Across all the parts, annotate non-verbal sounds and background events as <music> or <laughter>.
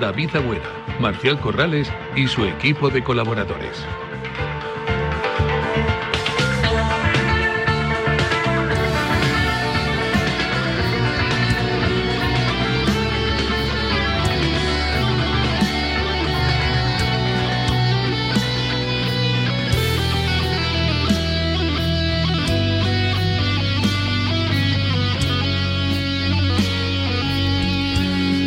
David Agüera, Marcial Corrales y su equipo de colaboradores.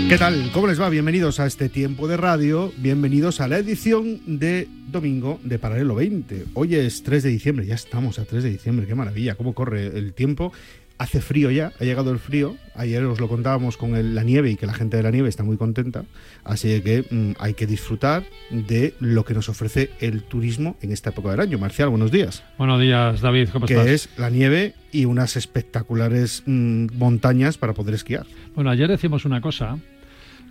¿Qué tal? ¿Cómo les va? Bienvenidos a este tiempo de radio, bienvenidos a la edición de domingo de Paralelo 20. Hoy es 3 de diciembre, ya estamos a 3 de diciembre, qué maravilla, cómo corre el tiempo. Hace frío ya, ha llegado el frío. Ayer os lo contábamos con el- la nieve y que la gente de la nieve está muy contenta. Así que mm, hay que disfrutar de lo que nos ofrece el turismo en esta época del año. Marcial, buenos días. Buenos días, David, ¿cómo que estás? es la nieve y unas espectaculares mm, montañas para poder esquiar. Bueno, ayer decimos una cosa,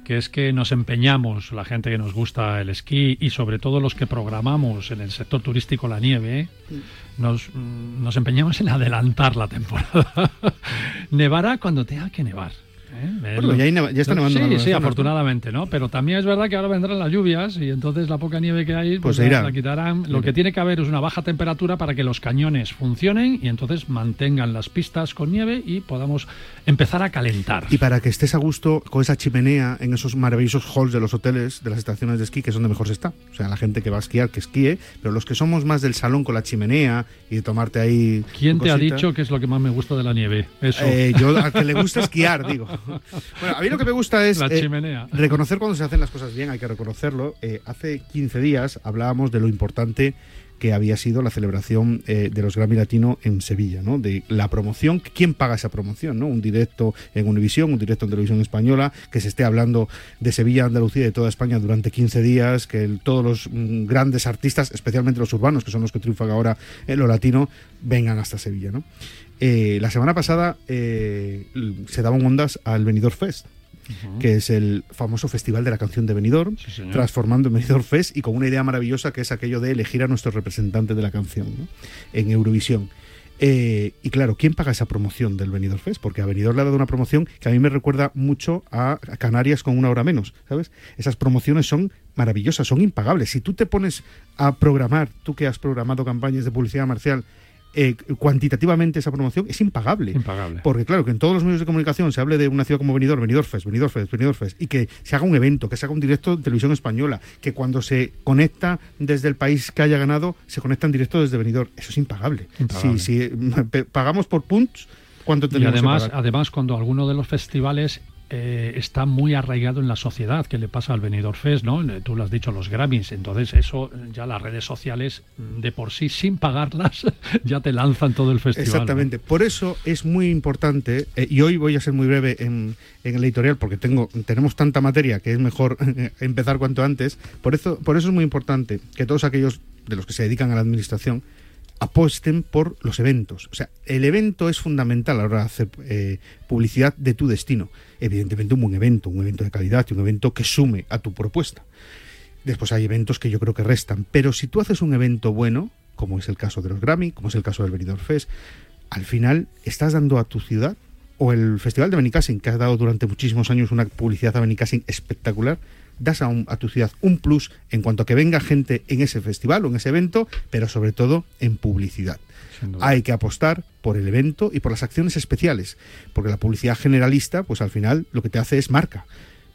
que es que nos empeñamos, la gente que nos gusta el esquí y sobre todo los que programamos en el sector turístico la nieve, nos, mm, nos empeñamos en adelantar la temporada. <laughs> Nevará cuando tenga que nevar. ¿Eh? Bueno, ya hay neva- ya está nevando Sí, sí, afortunadamente, ¿no? Pero también es verdad que ahora vendrán las lluvias y entonces la poca nieve que hay Pues pues, irá. la quitarán. Lo que tiene que haber es una baja temperatura para que los cañones funcionen y entonces mantengan las pistas con nieve y podamos empezar a calentar. Y para que estés a gusto con esa chimenea en esos maravillosos halls de los hoteles, de las estaciones de esquí, que es donde mejor se está. O sea, la gente que va a esquiar, que esquíe, pero los que somos más del salón con la chimenea y de tomarte ahí. ¿Quién te ha dicho que es lo que más me gusta de la nieve? Eso. eh, yo, al que le gusta <laughs> esquiar, digo. <laughs> Bueno, a mí lo que me gusta es La eh, chimenea. reconocer cuando se hacen las cosas bien, hay que reconocerlo. Eh, hace 15 días hablábamos de lo importante que había sido la celebración eh, de los Grammy Latino en Sevilla, ¿no? De la promoción, quién paga esa promoción, ¿no? Un directo en Univisión, un directo en televisión española, que se esté hablando de Sevilla, Andalucía y de toda España durante 15 días, que el- todos los mm, grandes artistas, especialmente los urbanos, que son los que triunfan ahora en lo latino, vengan hasta Sevilla, ¿no? Eh, la semana pasada eh, se daban ondas al Benidorm Fest, que es el famoso festival de la canción de Benidorm, Sí, transformando en Benidorm Fest y con una idea maravillosa que es aquello de elegir a nuestro representante de la canción ¿no? en Eurovisión. Eh, y claro, ¿quién paga esa promoción del Benidorm Fest? Porque a Benidorm le ha dado una promoción que a mí me recuerda mucho a Canarias con una hora menos, ¿sabes? Esas promociones son maravillosas, son impagables. Si tú te pones a programar, tú que has programado campañas de publicidad marcial, eh, cuantitativamente esa promoción es impagable. Impagable. Porque claro, que en todos los medios de comunicación se hable de una ciudad como Benidorm, Benidorm Fest, Benidorm Fest, Benidorm Fest, y que se haga un evento, que se haga un directo de televisión española, que cuando se conecta desde el país que haya ganado, se conecta en directo desde Benidorm. Eso es impagable. Impagable. Si, <laughs> pagamos por puntos, ¿cuánto Y tenemos además, que pagar? además, cuando alguno de los festivales eh, está muy arraigado en la sociedad, que le pasa al Benidorm Fest, ¿no? Eh, Tú lo has dicho, los Grammys. Entonces, eso eh, ya las redes sociales, mm, de por sí, sin pagarlas, <laughs> ya te lanzan todo el festival. Exactamente. Por eso es muy importante, y hoy voy a ser muy breve en, en el editorial porque tengo, tenemos tanta materia que es mejor <laughs> empezar cuanto antes. Por eso, por eso es muy importante que todos aquellos de los que se dedican a la administración apuesten por los eventos. O sea, el evento es fundamental a la hora de hacer eh, publicidad de tu destino. Evidentemente un buen evento, un evento de calidad y un evento que sume a tu propuesta. Después hay eventos que yo creo que restan. Pero si tú haces un evento bueno, como es el caso de los Grammy, como es el caso del Benidorm Fest, al final estás dando a tu ciudad, o el Festival de Benicassin, que ha dado durante muchísimos años una publicidad a Benicassin espectacular, das a, un- a tu ciudad un plus en cuanto a que venga gente en ese festival o en ese evento, pero sobre todo en publicidad. Hay que apostar por el evento y por las acciones especiales, porque la publicidad generalista, pues al final lo que te hace es marca.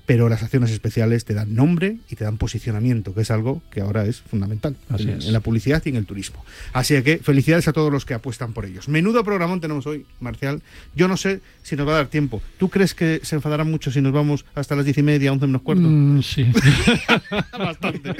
Pero las acciones especiales te dan nombre y te dan posicionamiento, que es algo que ahora es fundamental Así en, es. en la publicidad y en el turismo. Así que felicidades a todos los que apuestan por ellos. Menudo programón tenemos hoy, Marcial. Yo no sé si nos va a dar tiempo. ¿Tú crees que se enfadarán mucho si nos vamos hasta las diez y media, once menos cuarto? Mm, sí. <laughs> Bastante.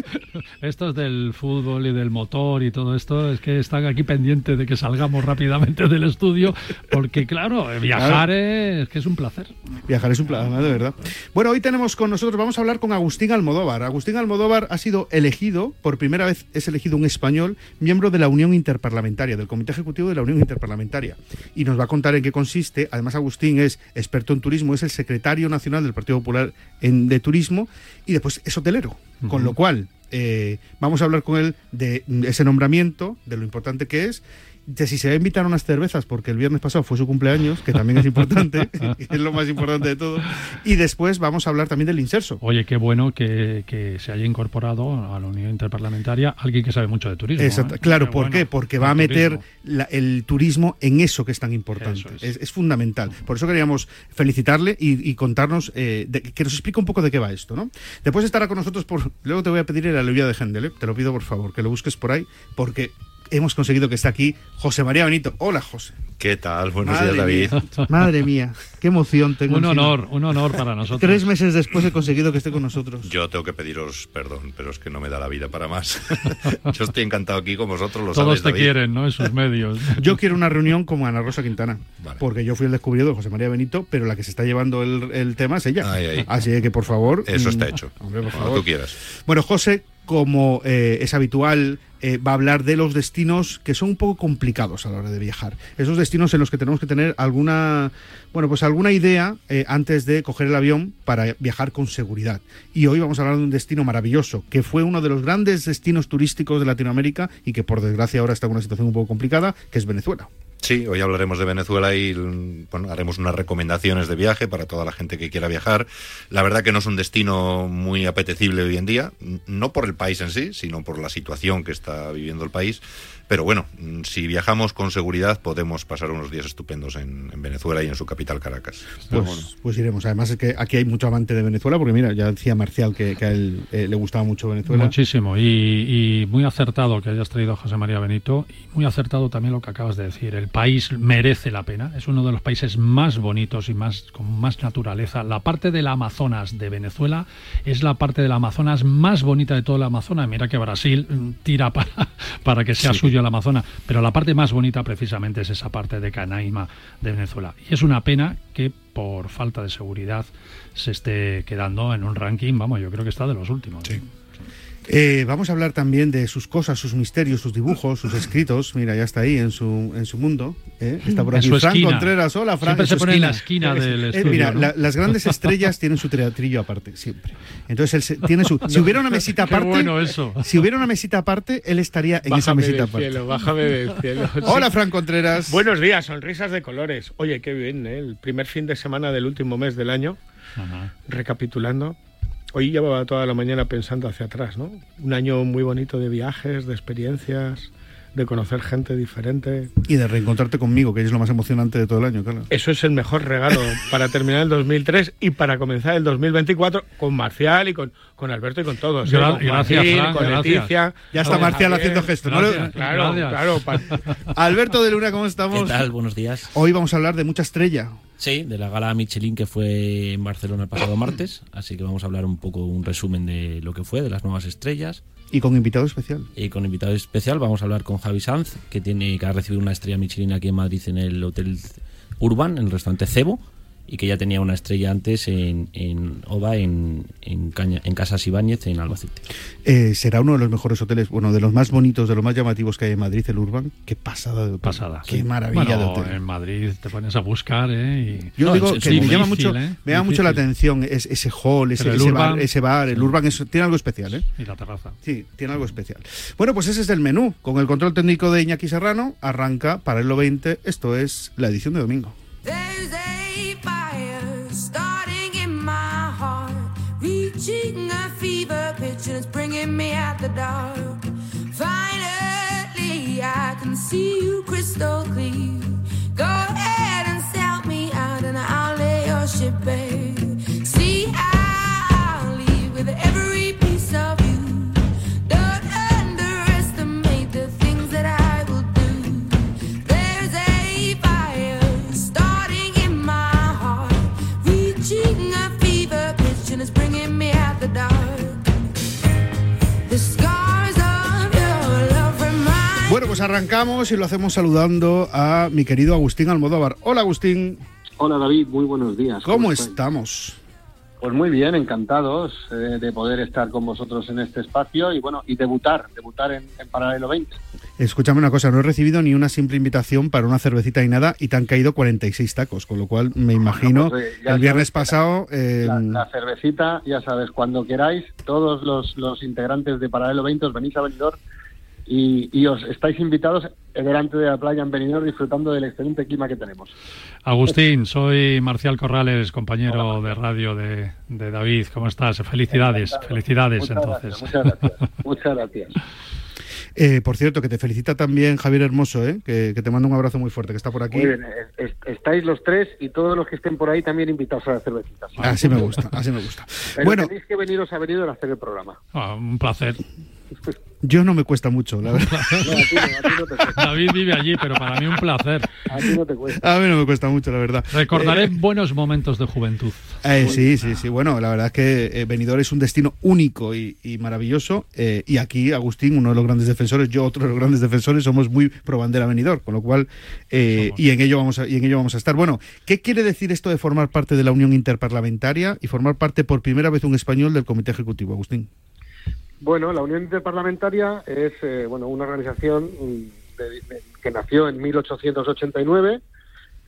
Estos del fútbol y del motor y todo esto es que están aquí pendientes de que salgamos rápidamente del estudio porque claro, viajar es que es un placer. Viajar es un plan, de verdad. Bueno, hoy tenemos tenemos con nosotros, vamos a hablar con Agustín Almodóvar. Agustín Almodóvar ha sido elegido, por primera vez es elegido un español, miembro de la Unión Interparlamentaria, del Comité Ejecutivo de la Unión Interparlamentaria. Y nos va a contar en qué consiste. Además, Agustín es experto en turismo, es el secretario nacional del Partido Popular en, de Turismo y después es hotelero. Con lo cual, eh, vamos a hablar con él de ese nombramiento, de lo importante que es de si se va a invitar unas cervezas, porque el viernes pasado fue su cumpleaños, que también es importante, <laughs> <laughs> es lo más importante de todo. Y después vamos a hablar también del inserso. Oye, qué bueno que, que se haya incorporado a la Unión Interparlamentaria alguien que sabe mucho de turismo. Exacto. ¿eh? Claro, Qué ¿por bueno. qué? Porque va a meter la- el turismo en eso que es tan importante. Es. es. es fundamental. Por eso queríamos felicitarle y, y contarnos, eh, de- que nos explique un poco de qué va esto, ¿no? Después estará con nosotros por... Luego te voy a pedir el alivio de Hendel, ¿eh? te lo pido por favor, que lo busques por ahí, porque hemos conseguido que esté aquí José María Benito. Hola, José. ¿Qué tal? Buenos Madre días, David. mía. Madre mía, qué emoción <laughs> tengo. Un encima. honor, un honor para nosotros. Tres meses después he conseguido que esté con nosotros. Yo tengo que pediros perdón, pero es que no me da la vida para más. <laughs> Yo estoy encantado aquí con vosotros, lo Todos sabéis, te David. quieren, ¿no? En sus medios. <laughs> Yo quiero una reunión como Ana Rosa Quintana, Vale. porque yo fui el descubridor de José María Benito, pero la que se está llevando el, el tema es ella. Ay, ay. Así que, por favor... Eso mm, está hecho. Hombre, por Cuando favor. tú quieras. Bueno, José, como eh, es habitual, eh, va a hablar de los destinos que son un poco complicados a la hora de viajar. Esos destinos en los que tenemos que tener alguna, bueno, pues alguna idea eh, antes de coger el avión para viajar con seguridad. Y hoy vamos a hablar de un destino maravilloso, que fue uno de los grandes destinos turísticos de Latinoamérica y que por desgracia ahora está en una situación un poco complicada, que es Venezuela. Sí, hoy hablaremos de Venezuela y mm, haremos unas recomendaciones de viaje para toda la gente que quiera viajar. La verdad que no es un destino muy apetecible hoy en día, no por el país en sí, sino por la situación que está viviendo el país. Pero bueno, mm, si viajamos con seguridad podemos pasar unos días estupendos en, en Venezuela y en su capital Caracas. Pues, pues iremos. Además es que aquí hay mucho amante de Venezuela, porque mira, ya decía Marcial que, que a él eh, le gustaba mucho Venezuela. Muchísimo. Y, y muy acertado que hayas traído a José María Benito. Y muy acertado también lo que acabas de decir. El país merece la pena. Es uno de los países más bonitos y más con más naturaleza. La parte del Amazonas de Venezuela es la parte del Amazonas más bonita de todo el Amazonas. Mira que Brasil mm, tira para, <laughs> para que sea suyo el Amazonas. Pero la parte más bonita precisamente es esa parte de Canaima de Venezuela. Y es una pena que por falta de seguridad se esté quedando en un ranking, vamos, yo creo que está de los últimos. Eh, vamos a hablar también de sus cosas, sus misterios, sus dibujos, sus escritos. Mira, ya está ahí en su, en su mundo. ¿eh? Está por aquí su Fran esquina. Contreras. Hola, Fran. Siempre se pone en la esquina del Eh, estudio. mira, ¿no? la- las grandes estrellas tienen su teatrillo aparte, siempre. Entonces, él se- tiene su. <laughs> Si hubiera una mesita Qué aparte. bueno eso. Si hubiera una mesita aparte, él estaría en esa Bájame mesita del aparte. cielo, bájame del cielo. <laughs> Hola, Fran Contreras. Buenos días, sonrisas de colores. Oye, qué bien, ¿eh? El primer fin de semana del último mes del año, Ajá. recapitulando. Hoy llevaba toda la mañana pensando hacia atrás, ¿no? Un año muy bonito de viajes, de experiencias, de conocer gente diferente. Y de reencontrarte conmigo, que es lo más emocionante de todo el año, claro. Eso es el mejor regalo para terminar el 2003 y para comenzar el 2024 con Marcial y con, con Alberto y con todos. ¿eh? Con gracias, Fran, con gracias. Leticia. Ya está Marcial Javier. haciendo gestos. ¿no? Claro, claro. Alberto de Luna, ¿cómo estamos? ¿Qué tal? Buenos días. Hoy vamos a hablar de mucha estrella. Sí, de la gala Michelin que fue en Barcelona el pasado martes, así que vamos a hablar un poco, un resumen de lo que fue, de las nuevas estrellas. Y con invitado especial. Y con invitado especial vamos a hablar con Javi Sanz, que tiene que ha recibido una estrella Michelin aquí en Madrid en el Hotel Urban, en el restaurante Cebo, y que ya tenía una estrella antes en, en OVA, en, en, Caña- en Casas Ibáñez, en Albacete. Eh, será uno de los mejores hoteles, bueno, de los más bonitos, de los más llamativos que hay en Madrid, el Urban. Qué pasada de hotel. Pasada. Qué sí. maravilla Bueno, de hotel. En Madrid te pones a buscar, ¿eh? Y- Yo No, digo es- que es me difícil, llama mucho, ¿eh? me llama mucho la atención es- ese hall, ese, ese Urban- bar, ese bar, el Urban es- tiene algo especial, ¿eh? y la terraza. Sí, tiene algo especial. Bueno, pues ese es el menú. Con el control técnico de Iñaki Serrano, arranca Paralelo 20. Esto es la edición de domingo. See you crystal clear. Arrancamos y lo hacemos saludando a mi querido Agustín Almodóvar. Hola, Agustín. Hola David, muy buenos días. ¿Cómo estamos? Pues muy bien, encantados eh, de poder estar con vosotros en este espacio y bueno, y debutar, debutar en, en Paralelo 20. Escúchame una cosa, no he recibido ni una simple invitación para una cervecita y nada y te han caído 46 tacos, con lo cual me imagino pues, eh, el viernes sabes, pasado... eh, La, la cervecita, ya sabes, cuando queráis, todos los, los integrantes de Paralelo 20 os venís a Benidorm y, y os estáis invitados delante de la playa en Benidorm disfrutando del excelente clima que tenemos. Agustín, soy Marcial Corrales, compañero de radio de, de David. ¿Cómo estás? Felicidades, Encantado. felicidades Muchas entonces. gracias, muchas gracias. <laughs> Muchas gracias. eh, por cierto, que te felicita también Javier Hermoso, ¿eh? que, que te manda un abrazo muy fuerte, que está por aquí. Muy bien, es- es- estáis los tres y todos los que estén por ahí también invitados a las cervecitas. Así me gusta, así me gusta. Pero Bueno, tenéis que veniros a venir a hacer el programa. Ah, un placer. Yo no me cuesta mucho, la verdad. <laughs> No, a ti no, a ti no te cuesta. David vive allí, pero para mí un placer. A ti no te cuesta. A mí no me cuesta mucho, la verdad. Recordaré buenos momentos de juventud. Eh, sí, sí, sí. Bueno, la verdad es que eh, Benidorm es un destino único y, y maravilloso. eh, y aquí, Agustín, uno de los grandes defensores, yo otro de los grandes defensores, somos muy pro bandera Benidorm, con lo cual, eh, y en ello vamos a, y en ello vamos a estar. Bueno, ¿qué quiere decir esto de formar parte de la Unión Interparlamentaria y formar parte por primera vez un español del Comité Ejecutivo, Agustín? Bueno, la Unión Interparlamentaria es eh, bueno una organización que nació en 1889.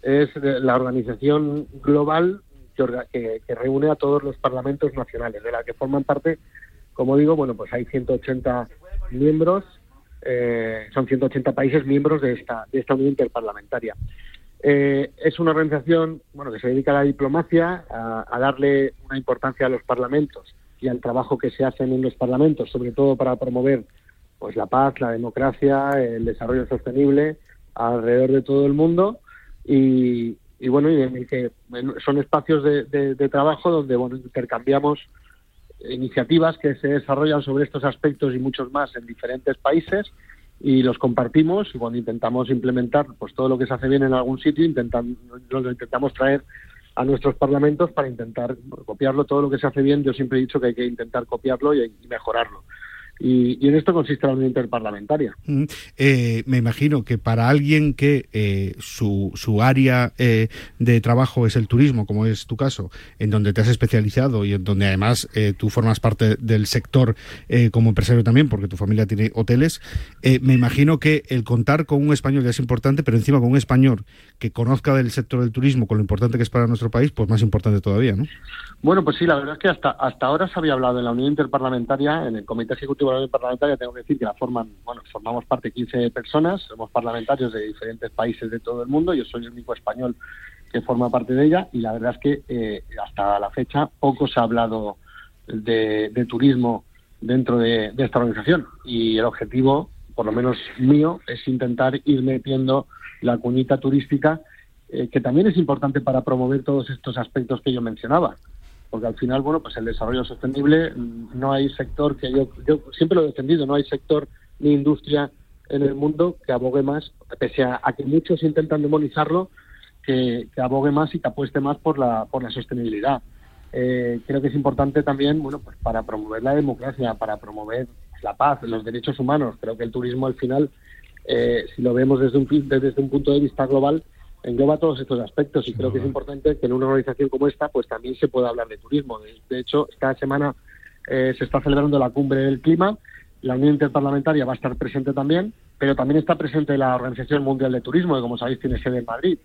Es la organización global que, reúne a todos los parlamentos nacionales, de la que forman parte, como digo, bueno, pues hay 180 miembros, eh, son 180 países miembros de esta, de esta Unión Interparlamentaria. Eh, es una organización bueno, que se dedica a la diplomacia, a darle una importancia a los parlamentos y al trabajo que se hace en los parlamentos, sobre todo para promover pues la paz, la democracia, el desarrollo sostenible alrededor de todo el mundo. Y, bueno, y que son espacios de, de- de trabajo donde bueno, intercambiamos iniciativas que se desarrollan sobre estos aspectos y muchos más en diferentes países y los compartimos y cuando intentamos implementar pues todo lo que se hace bien en algún sitio intentan, lo intentamos traer a nuestros parlamentos para intentar copiarlo. Todo lo que se hace bien yo siempre he dicho que hay que intentar copiarlo y mejorarlo y, y en esto consiste la unión interparlamentaria Mm, eh, me imagino que para alguien que eh, su, su área eh, de trabajo es el turismo, como es tu caso, en donde te has especializado y en donde además eh, tú formas parte del sector eh, como empresario también, porque tu familia tiene hoteles, eh, me imagino que el contar con un español ya es importante, pero encima con un español que conozca del sector del turismo, con lo importante que es para nuestro país, pues más importante todavía, ¿no? Bueno, pues sí, la verdad es que hasta, hasta ahora se había hablado en la Unión Interparlamentaria, en el Comité Ejecutivo Unión Interparlamentaria, tengo que decir que la forman, bueno, formamos parte 15 personas, somos parlamentarios de diferentes países de todo el mundo, yo soy el único español que forma parte de ella y la verdad es que eh, hasta la fecha poco se ha hablado de, turismo dentro de, de esta organización. Y el objetivo, por lo menos mío, es intentar ir metiendo la cuñita turística eh, que también es importante para promover todos estos aspectos que yo mencionaba porque al final, bueno, pues el desarrollo sostenible, mm, no hay sector que yo, yo siempre lo he defendido, no hay sector ni industria en el mundo que abogue más, pese a, que muchos intentan demonizarlo, que, abogue más y que apueste más por la, por la sostenibilidad. Eh, creo que es importante también, bueno, pues para promover la democracia, para promover la paz, los derechos humanos. Creo que el turismo al final, eh, si lo vemos desde un, desde un punto de vista global, engloba todos estos aspectos y creo que es importante que en una organización como esta pues también se pueda hablar de turismo. De, hecho, esta semana eh, se está celebrando la cumbre del clima, la Unión Interparlamentaria va a estar presente también, pero también está presente la Organización Mundial de Turismo, que como sabéis tiene sede en Madrid.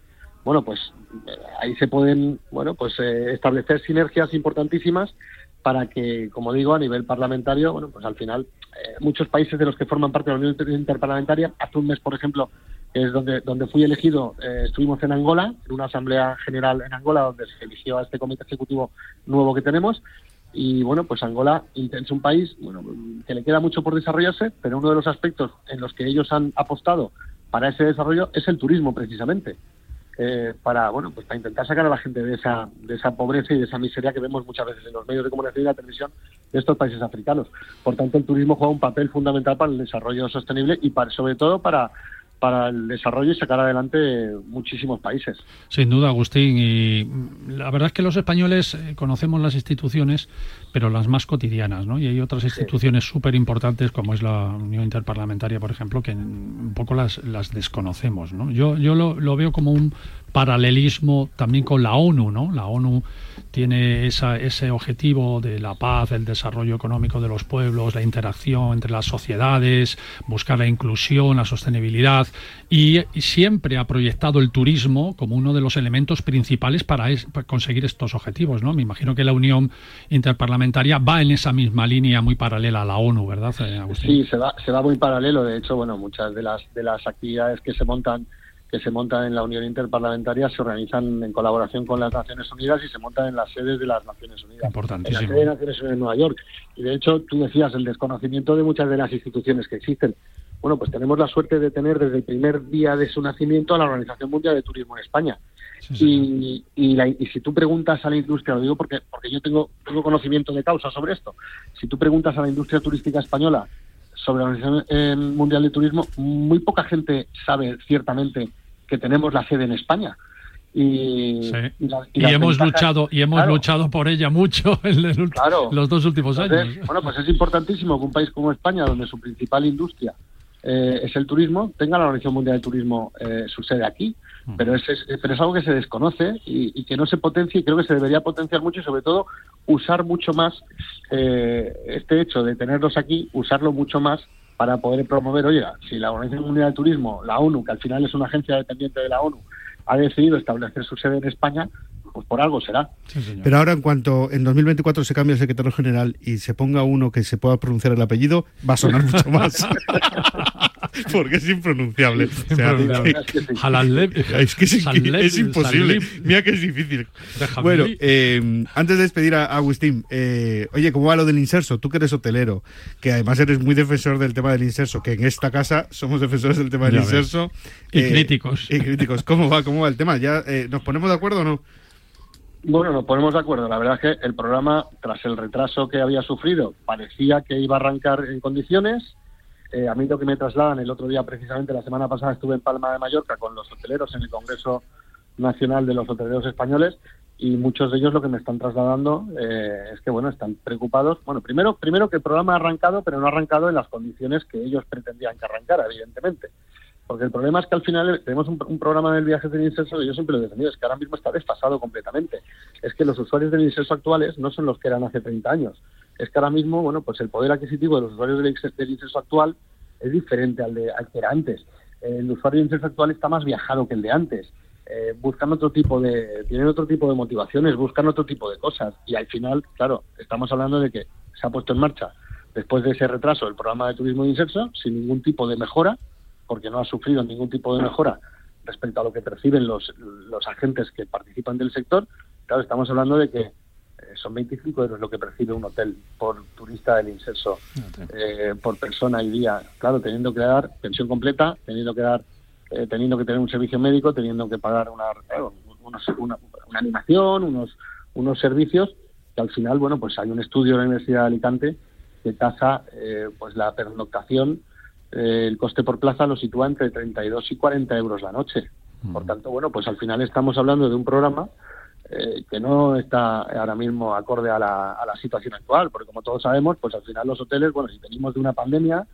Bueno, pues eh, ahí se pueden bueno pues eh, establecer sinergias importantísimas para que, como digo, a nivel parlamentario, bueno, pues al final muchos países de los que forman parte de la Unión Inter- Interparlamentaria, hace un mes, por ejemplo, es donde, donde fui elegido, eh, estuvimos en Angola, en una asamblea general en Angola, donde se eligió a este comité ejecutivo nuevo que tenemos. Y bueno, pues Angola es un país bueno, que le queda mucho por desarrollarse, pero uno de los aspectos en los que ellos han apostado para ese desarrollo es el turismo, precisamente. Eh, para bueno pues para intentar sacar a la gente de esa de esa pobreza y de esa miseria que vemos muchas veces en los medios de comunicación y la televisión de estos países africanos. Por tanto, el turismo juega un papel fundamental para el desarrollo sostenible y para, sobre todo para para el desarrollo y sacar adelante muchísimos países. Sin duda, Agustín. Y la verdad es que los españoles eh, conocemos las instituciones, pero las más cotidianas, ¿no? Y hay otras instituciones súper importantes, como es la Unión Interparlamentaria, por ejemplo, que un poco las, las desconocemos, ¿no? Yo, yo lo, lo veo como un paralelismo también con la ONU, ¿no? La ONU tiene esa, ese objetivo de la paz, el desarrollo económico de los pueblos, la interacción entre las sociedades, buscar la inclusión, la sostenibilidad y, siempre ha proyectado el turismo como uno de los elementos principales para, es- para conseguir estos objetivos. ¿no? Me imagino que la Unión Interparlamentaria va en esa misma línea muy paralela a la ONU, ¿verdad, Agustín? Sí, se va, se va muy paralelo. De hecho, bueno, muchas de las de las actividades que se montan que se montan en la Unión Interparlamentaria se organizan en colaboración con las Naciones Unidas y se montan en las sedes de las Naciones Unidas. En la Importantísimo. sede de Naciones Unidas en Nueva York. Y de hecho, tú decías el desconocimiento de muchas de las instituciones que existen. Bueno, pues tenemos la suerte de tener desde el primer día de su nacimiento a la Organización Mundial de Turismo en España. Y, y, la- y si tú preguntas a la industria, lo digo porque, porque yo tengo, tengo conocimiento de causa sobre esto, si tú preguntas a la industria turística española sobre la Organización eh, Mundial de Turismo, muy poca gente sabe ciertamente que tenemos la sede en España. Y, Sí. y la- Y, las hemos ventajas- luchado y hemos Claro. luchado por ella mucho <laughs> en el Claro. los dos últimos Entonces, años. bueno, pues es importantísimo que un país como España, donde su principal industria eh, es el turismo, tenga la Organización Mundial de Turismo eh, su sede aquí. Pero es, es- pero es algo que se desconoce y, y que no se potencia y creo que se debería potenciar mucho y sobre todo usar mucho más eh, este hecho de tenerlos aquí, usarlo mucho más para poder promover, oye, si la Organización Mundial de Turismo, la ONU, que al final es una agencia dependiente de la ONU, ha decidido establecer su sede en España, pues por algo será. Pero ahora, en cuanto en 2024 se cambie el secretario general y se ponga uno que se pueda pronunciar el apellido, va a sonar mucho <laughs> más. <laughs> Porque es impronunciable. O sea, es que es, Saleb- es imposible. Mira que es difícil. Déjame Bueno, eh, antes de despedir a Agustín, eh, oye, ¿cómo va lo del inserso? Tú que eres hotelero, que además eres muy defensor del tema del inserso, que en esta casa somos defensores del tema del Ya inserso. Y críticos. Y críticos. ¿Cómo va? ¿Cómo va el tema? ¿Ya eh, nos ponemos de acuerdo o no? Bueno, nos ponemos de acuerdo. La verdad es que el programa, tras el retraso que había sufrido, parecía que iba a arrancar en condiciones. Eh, a mí lo que me trasladan el otro día, precisamente la semana pasada, estuve en Palma de Mallorca con los hoteleros en el Congreso Nacional de los Hoteleros Españoles y muchos de ellos lo que me están trasladando eh, es que, bueno, están preocupados. Bueno, primero, primero que el programa ha arrancado, pero no ha arrancado en las condiciones que ellos pretendían que arrancara, evidentemente. Porque el problema es que al final tenemos un, programa del viaje del inserso que yo siempre lo he defendido, es que ahora mismo está desfasado completamente. Es que los usuarios del inserso actuales no son los que eran hace 30 años. Es que ahora mismo, bueno, pues el poder adquisitivo de los usuarios del, del inserso actual es diferente al, de, al que era antes. El usuario del inserso actual está más viajado que el de antes. Eh, buscan otro tipo de, tienen otro tipo de motivaciones, buscan otro tipo de cosas. Y al final, claro, estamos hablando de que se ha puesto en marcha, después de ese retraso, el programa de turismo de inserso, sin ningún tipo de mejora, porque no ha sufrido ningún tipo de mejora respecto a lo que perciben los, los agentes que participan del sector. Claro, estamos hablando de que eh, son 25 euros lo que percibe un hotel por turista del inserso eh, por persona y día. Claro, teniendo que dar pensión completa, teniendo que dar, eh, teniendo que tener un servicio médico, teniendo que pagar una, claro, unos- una, una animación, unos, unos servicios que al final, bueno, pues hay un estudio de la Universidad de Alicante que tasa eh, pues la pernoctación, eh, el coste por plaza lo sitúa entre 32 y 40 euros la noche. Por tanto, bueno, pues al final estamos hablando de un programa eh, que no está ahora mismo acorde a la, a la situación actual, porque como todos sabemos, pues al final los hoteles, bueno, si venimos de una pandemia,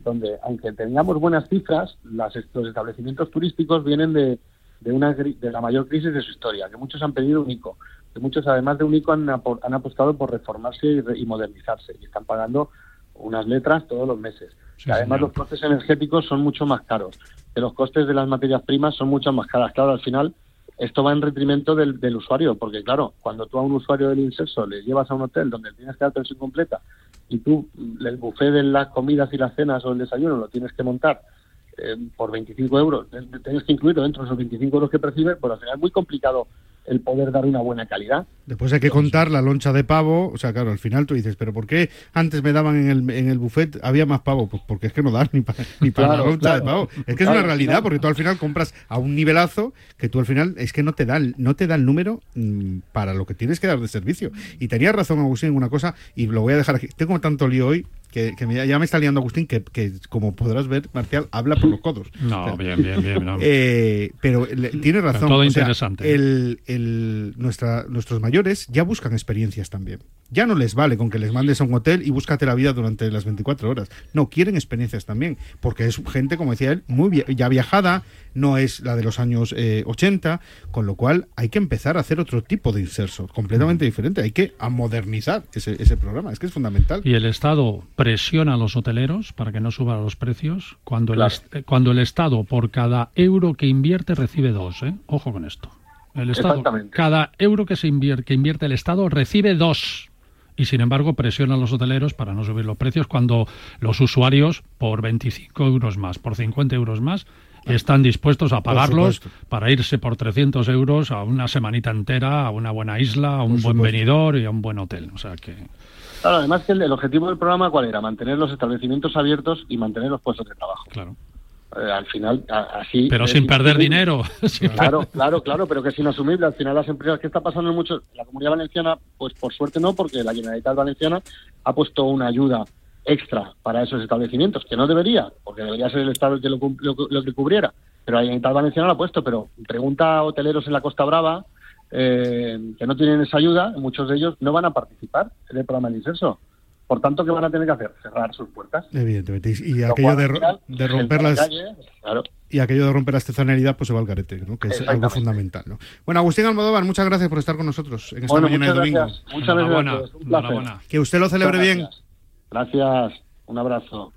donde aunque tengamos buenas cifras, las, los establecimientos turísticos vienen de, de, una, de la mayor crisis de su historia, que muchos han pedido un ICO, que muchos además de un ICO han, han apostado por reformarse y, re- y modernizarse, y están pagando unas letras todos los meses. Sí, además señor. los costes energéticos son mucho más caros, que los costes de las materias primas son mucho más caras. Claro, al final esto va en detrimento del, del usuario, porque claro, cuando tú a un usuario del inserso le llevas a un hotel donde tienes que dar pensión completa y tú mm, el buffet de las comidas y las cenas o el desayuno lo tienes que montar eh, por 25 euros, tienes que incluirlo dentro de esos 25 euros que percibes, pues al final es muy complicado el poder dar una buena calidad. Después hay que contar la loncha de pavo. O sea, claro, al final tú dices, ¿pero por qué antes me daban en el, en el buffet había más pavo? Pues porque es que no dan ni, pa- ni para Claro, la loncha de pavo. Es que es una realidad, porque tú al final compras a un nivelazo que tú al final es que no te da no te da el número mm, para lo que tienes que dar de servicio. Y tenía razón Agustín en una cosa, y lo voy a dejar aquí. Tengo tanto lío hoy que, que me- ya me está liando Agustín, que, que como podrás ver, Marcial habla por los codos. No, O sea, bien, bien, bien. <laughs> no. eh, pero le- tiene razón. todo o sea, interesante. el- el- nuestra, nuestros mayores ya buscan experiencias también. Ya no les vale con que les mandes a un hotel y búscate la vida durante las 24 horas. No, quieren experiencias también. Porque es gente, como decía él, muy via- ya viajada, no es la de los años eh, 80, con lo cual hay que empezar a hacer otro tipo de inserso, completamente diferente. Hay que a modernizar ese, ese programa. Es que es fundamental. Y el Estado presiona a los hoteleros para que no suban los precios cuando, Claro. el, cuando el Estado por cada euro que invierte recibe dos. ¿eh? Ojo con esto. El Estado, cada euro que, se invierte, que invierte el Estado recibe dos. Y sin embargo presiona a los hoteleros para no subir los precios cuando los usuarios por 25 euros más, por 50 euros más, están dispuestos a pagarlos para irse por 300 euros a una semanita entera, a una buena isla, a un Por buen supuesto. venidor y a un buen hotel. O sea que... Claro, además que el, el objetivo del programa, ¿cuál era? Mantener los establecimientos abiertos y mantener los puestos de trabajo. Claro. Eh, al final, a- así... Pero sin perder dinero. <laughs> Claro, claro, claro, pero que es inasumible. Al final las empresas, ¿qué está pasando en muchos? La Comunidad Valenciana, pues por suerte no, porque la Generalitat Valenciana ha puesto una ayuda extra para esos establecimientos, que no debería, porque debería ser el Estado el que lo, lo, lo que cubriera. Pero la Generalitat Valenciana lo ha puesto, pero pregunta a hoteleros en la Costa Brava eh, que no tienen esa ayuda, muchos de ellos no van a participar en el programa de Inserso. Por tanto, ¿qué van a tener que hacer? Cerrar sus puertas. Evidentemente. Y, y Lo aquello de, ro- final, de romper las calle, claro. y aquello de romper la estacionalidad pues se va al carete, ¿no? que es algo fundamental. ¿no? Bueno, Agustín Almodóvar, muchas gracias por estar con nosotros en esta Bueno, mañana de domingo. gracias. Muchas gracias. Un placer. Que usted lo celebre Muchas bien. Gracias. Gracias. Un abrazo.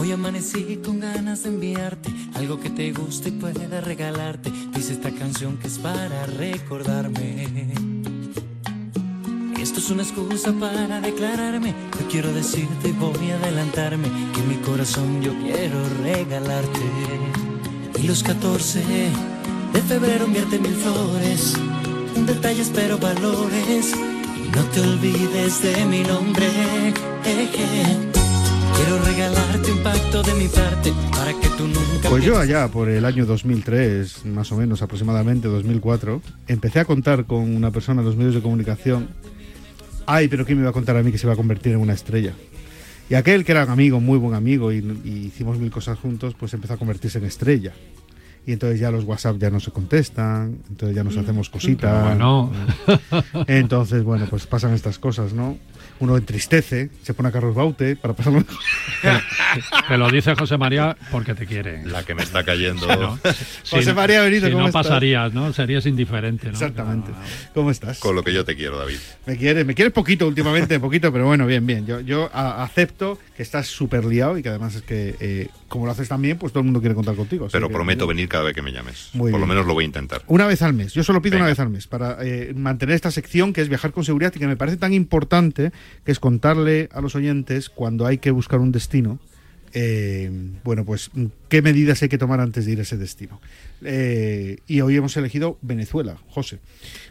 Hoy amanecí con ganas de enviarte algo que te guste y pueda regalarte. Dice esta canción que es para recordarme. Esto es una excusa para declararme. Yo quiero decirte y voy a adelantarme que mi corazón yo quiero regalarte. Y los 14 de febrero enviarte mil flores. Un detalle espero valores. Y no te olvides de mi nombre. Eje. Quiero regalarte un pacto de mi parte para que tú nunca Pues yo allá por el año 2003, más o menos aproximadamente 2004, empecé a contar con una persona en los medios de comunicación. Ay, pero ¿quién me iba a contar a mí que se iba a convertir en una estrella? Y aquel que era un amigo, muy buen amigo, y, y hicimos mil cosas juntos, pues empezó a convertirse en estrella. Y entonces ya los WhatsApp ya no se contestan, entonces ya nos hacemos cositas. Bueno. <laughs> Entonces, bueno, pues pasan estas cosas, ¿no? Uno entristece, se pone a Carlos Baute para pasarlo mejor. Te lo dice José María porque te quiere. La que me está cayendo. ¿no? <laughs> José María Benito, si ¿cómo no estás? pasarías, ¿no? Serías indiferente, ¿no? Exactamente. No. ¿Cómo estás? Con lo que yo te quiero, David. Me quieres, me quieres poquito últimamente, <laughs> poquito, pero bueno, bien, bien. Yo, yo acepto que estás súper liado y que además es que, eh, como lo haces también, pues todo el mundo quiere contar contigo. Pero que- prometo venir cada vez que me llames. Muy Por lo menos lo voy a intentar. Una vez al mes. Yo solo pido Venga. una vez al mes para eh, mantener esta sección que es viajar con seguridad y que me parece tan importante que es contarle a los oyentes cuando hay que buscar un destino. eh, bueno, pues qué medidas hay que tomar antes de ir a ese destino. Eh, y hoy hemos elegido Venezuela. José,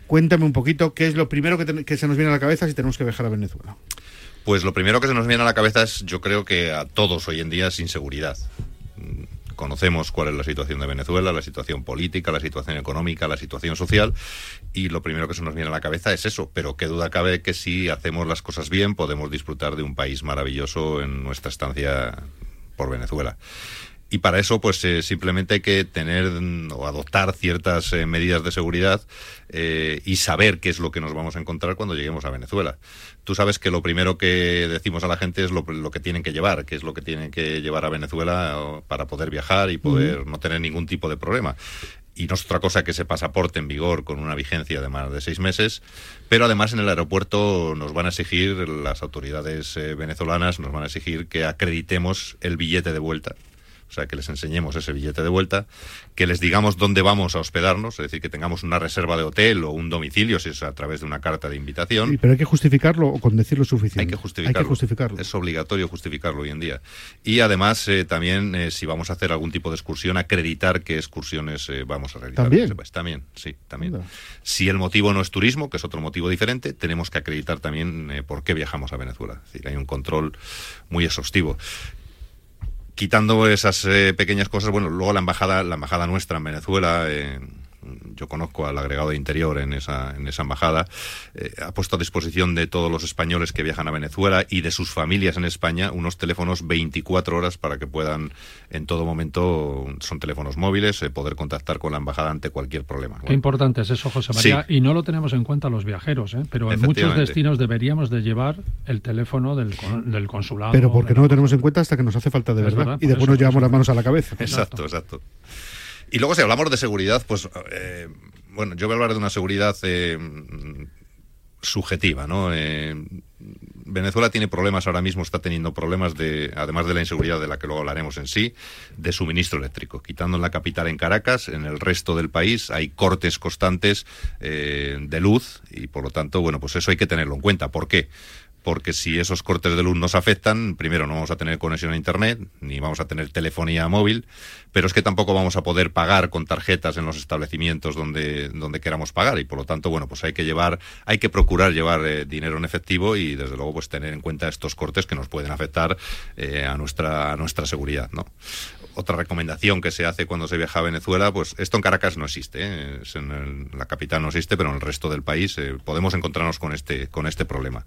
cuéntame un poquito qué es lo primero que se nos viene a la cabeza si tenemos que viajar a Venezuela. Pues lo primero que se nos viene a la cabeza es, yo creo que a todos hoy en día es inseguridad. Mm, Conocemos cuál es la situación de Venezuela, la situación política, la situación económica, la situación social, y lo primero que se nos viene a la cabeza es eso. Pero qué duda cabe que si hacemos las cosas bien podemos disfrutar de un país maravilloso en nuestra estancia por Venezuela. Y para eso, pues eh, simplemente hay que tener mm, o adoptar ciertas eh, medidas de seguridad eh, y saber qué es lo que nos vamos a encontrar cuando lleguemos a Venezuela. Tú sabes que lo primero que decimos a la gente es lo, lo que tienen que llevar, que es lo que tienen que llevar a Venezuela para poder viajar y poder no tener ningún tipo de problema. Y no es otra cosa que ese pasaporte en vigor con una vigencia de más de seis meses, pero además en el aeropuerto nos van a exigir, las autoridades eh, venezolanas nos van a exigir que acreditemos el billete de vuelta o sea, que les enseñemos ese billete de vuelta, que les digamos dónde vamos a hospedarnos, es decir, que tengamos una reserva de hotel o un domicilio, si es a través de una carta de invitación. Sí, pero hay que justificarlo o con decirlo suficiente. Hay que justificarlo. Hay que justificarlo. Es obligatorio justificarlo hoy en día. Y además, eh, también, eh, si vamos a hacer algún tipo de excursión, acreditar qué excursiones eh, vamos a realizar. ¿También? También, sí, también. Anda. Si el motivo no es turismo, que es otro motivo diferente, tenemos que acreditar también eh, por qué viajamos a Venezuela. Es decir, hay un control muy exhaustivo quitando esas eh, pequeñas cosas, bueno, luego la embajada, la embajada nuestra en Venezuela, eh, yo conozco al agregado de Interior en esa, en esa embajada, eh, ha puesto a disposición de todos los españoles que viajan a Venezuela y de sus familias en España unos teléfonos 24 horas para que puedan en todo momento, son teléfonos móviles, eh, poder contactar con la embajada ante cualquier problema. Qué importante es eso, José María, y no lo tenemos en cuenta los viajeros, ¿eh? pero en muchos destinos deberíamos de llevar el teléfono del, con- del consulado. Pero porque no lo tenemos en cuenta hasta que nos hace falta de verdad. verdad, y después eso, nos llevamos las manos a la cabeza. Exacto, exacto. Y luego si hablamos de seguridad, pues eh, bueno, yo voy a hablar de una seguridad eh, subjetiva, ¿no? Eh, Venezuela tiene problemas ahora mismo, está teniendo problemas de, además de la inseguridad de la que luego hablaremos en sí, de suministro eléctrico. Quitando en la capital en Caracas, en el resto del país hay cortes constantes de luz y por lo tanto, bueno, pues eso hay que tenerlo en cuenta. ¿Por qué? Porque si esos cortes de luz nos afectan, primero no vamos a tener conexión a Internet, ni vamos a tener telefonía móvil, pero es que tampoco vamos a poder pagar con tarjetas en los establecimientos donde, donde queramos pagar y por lo tanto, bueno, pues hay que llevar, hay que procurar llevar eh, dinero en efectivo y desde luego pues tener en cuenta estos cortes que nos pueden afectar eh, a nuestra, a nuestra seguridad. Otra recomendación que se hace cuando se viaja a Venezuela, pues esto en Caracas no existe, ¿eh? En el- la capital no existe, pero en el resto del país podemos encontrarnos con este, con este problema.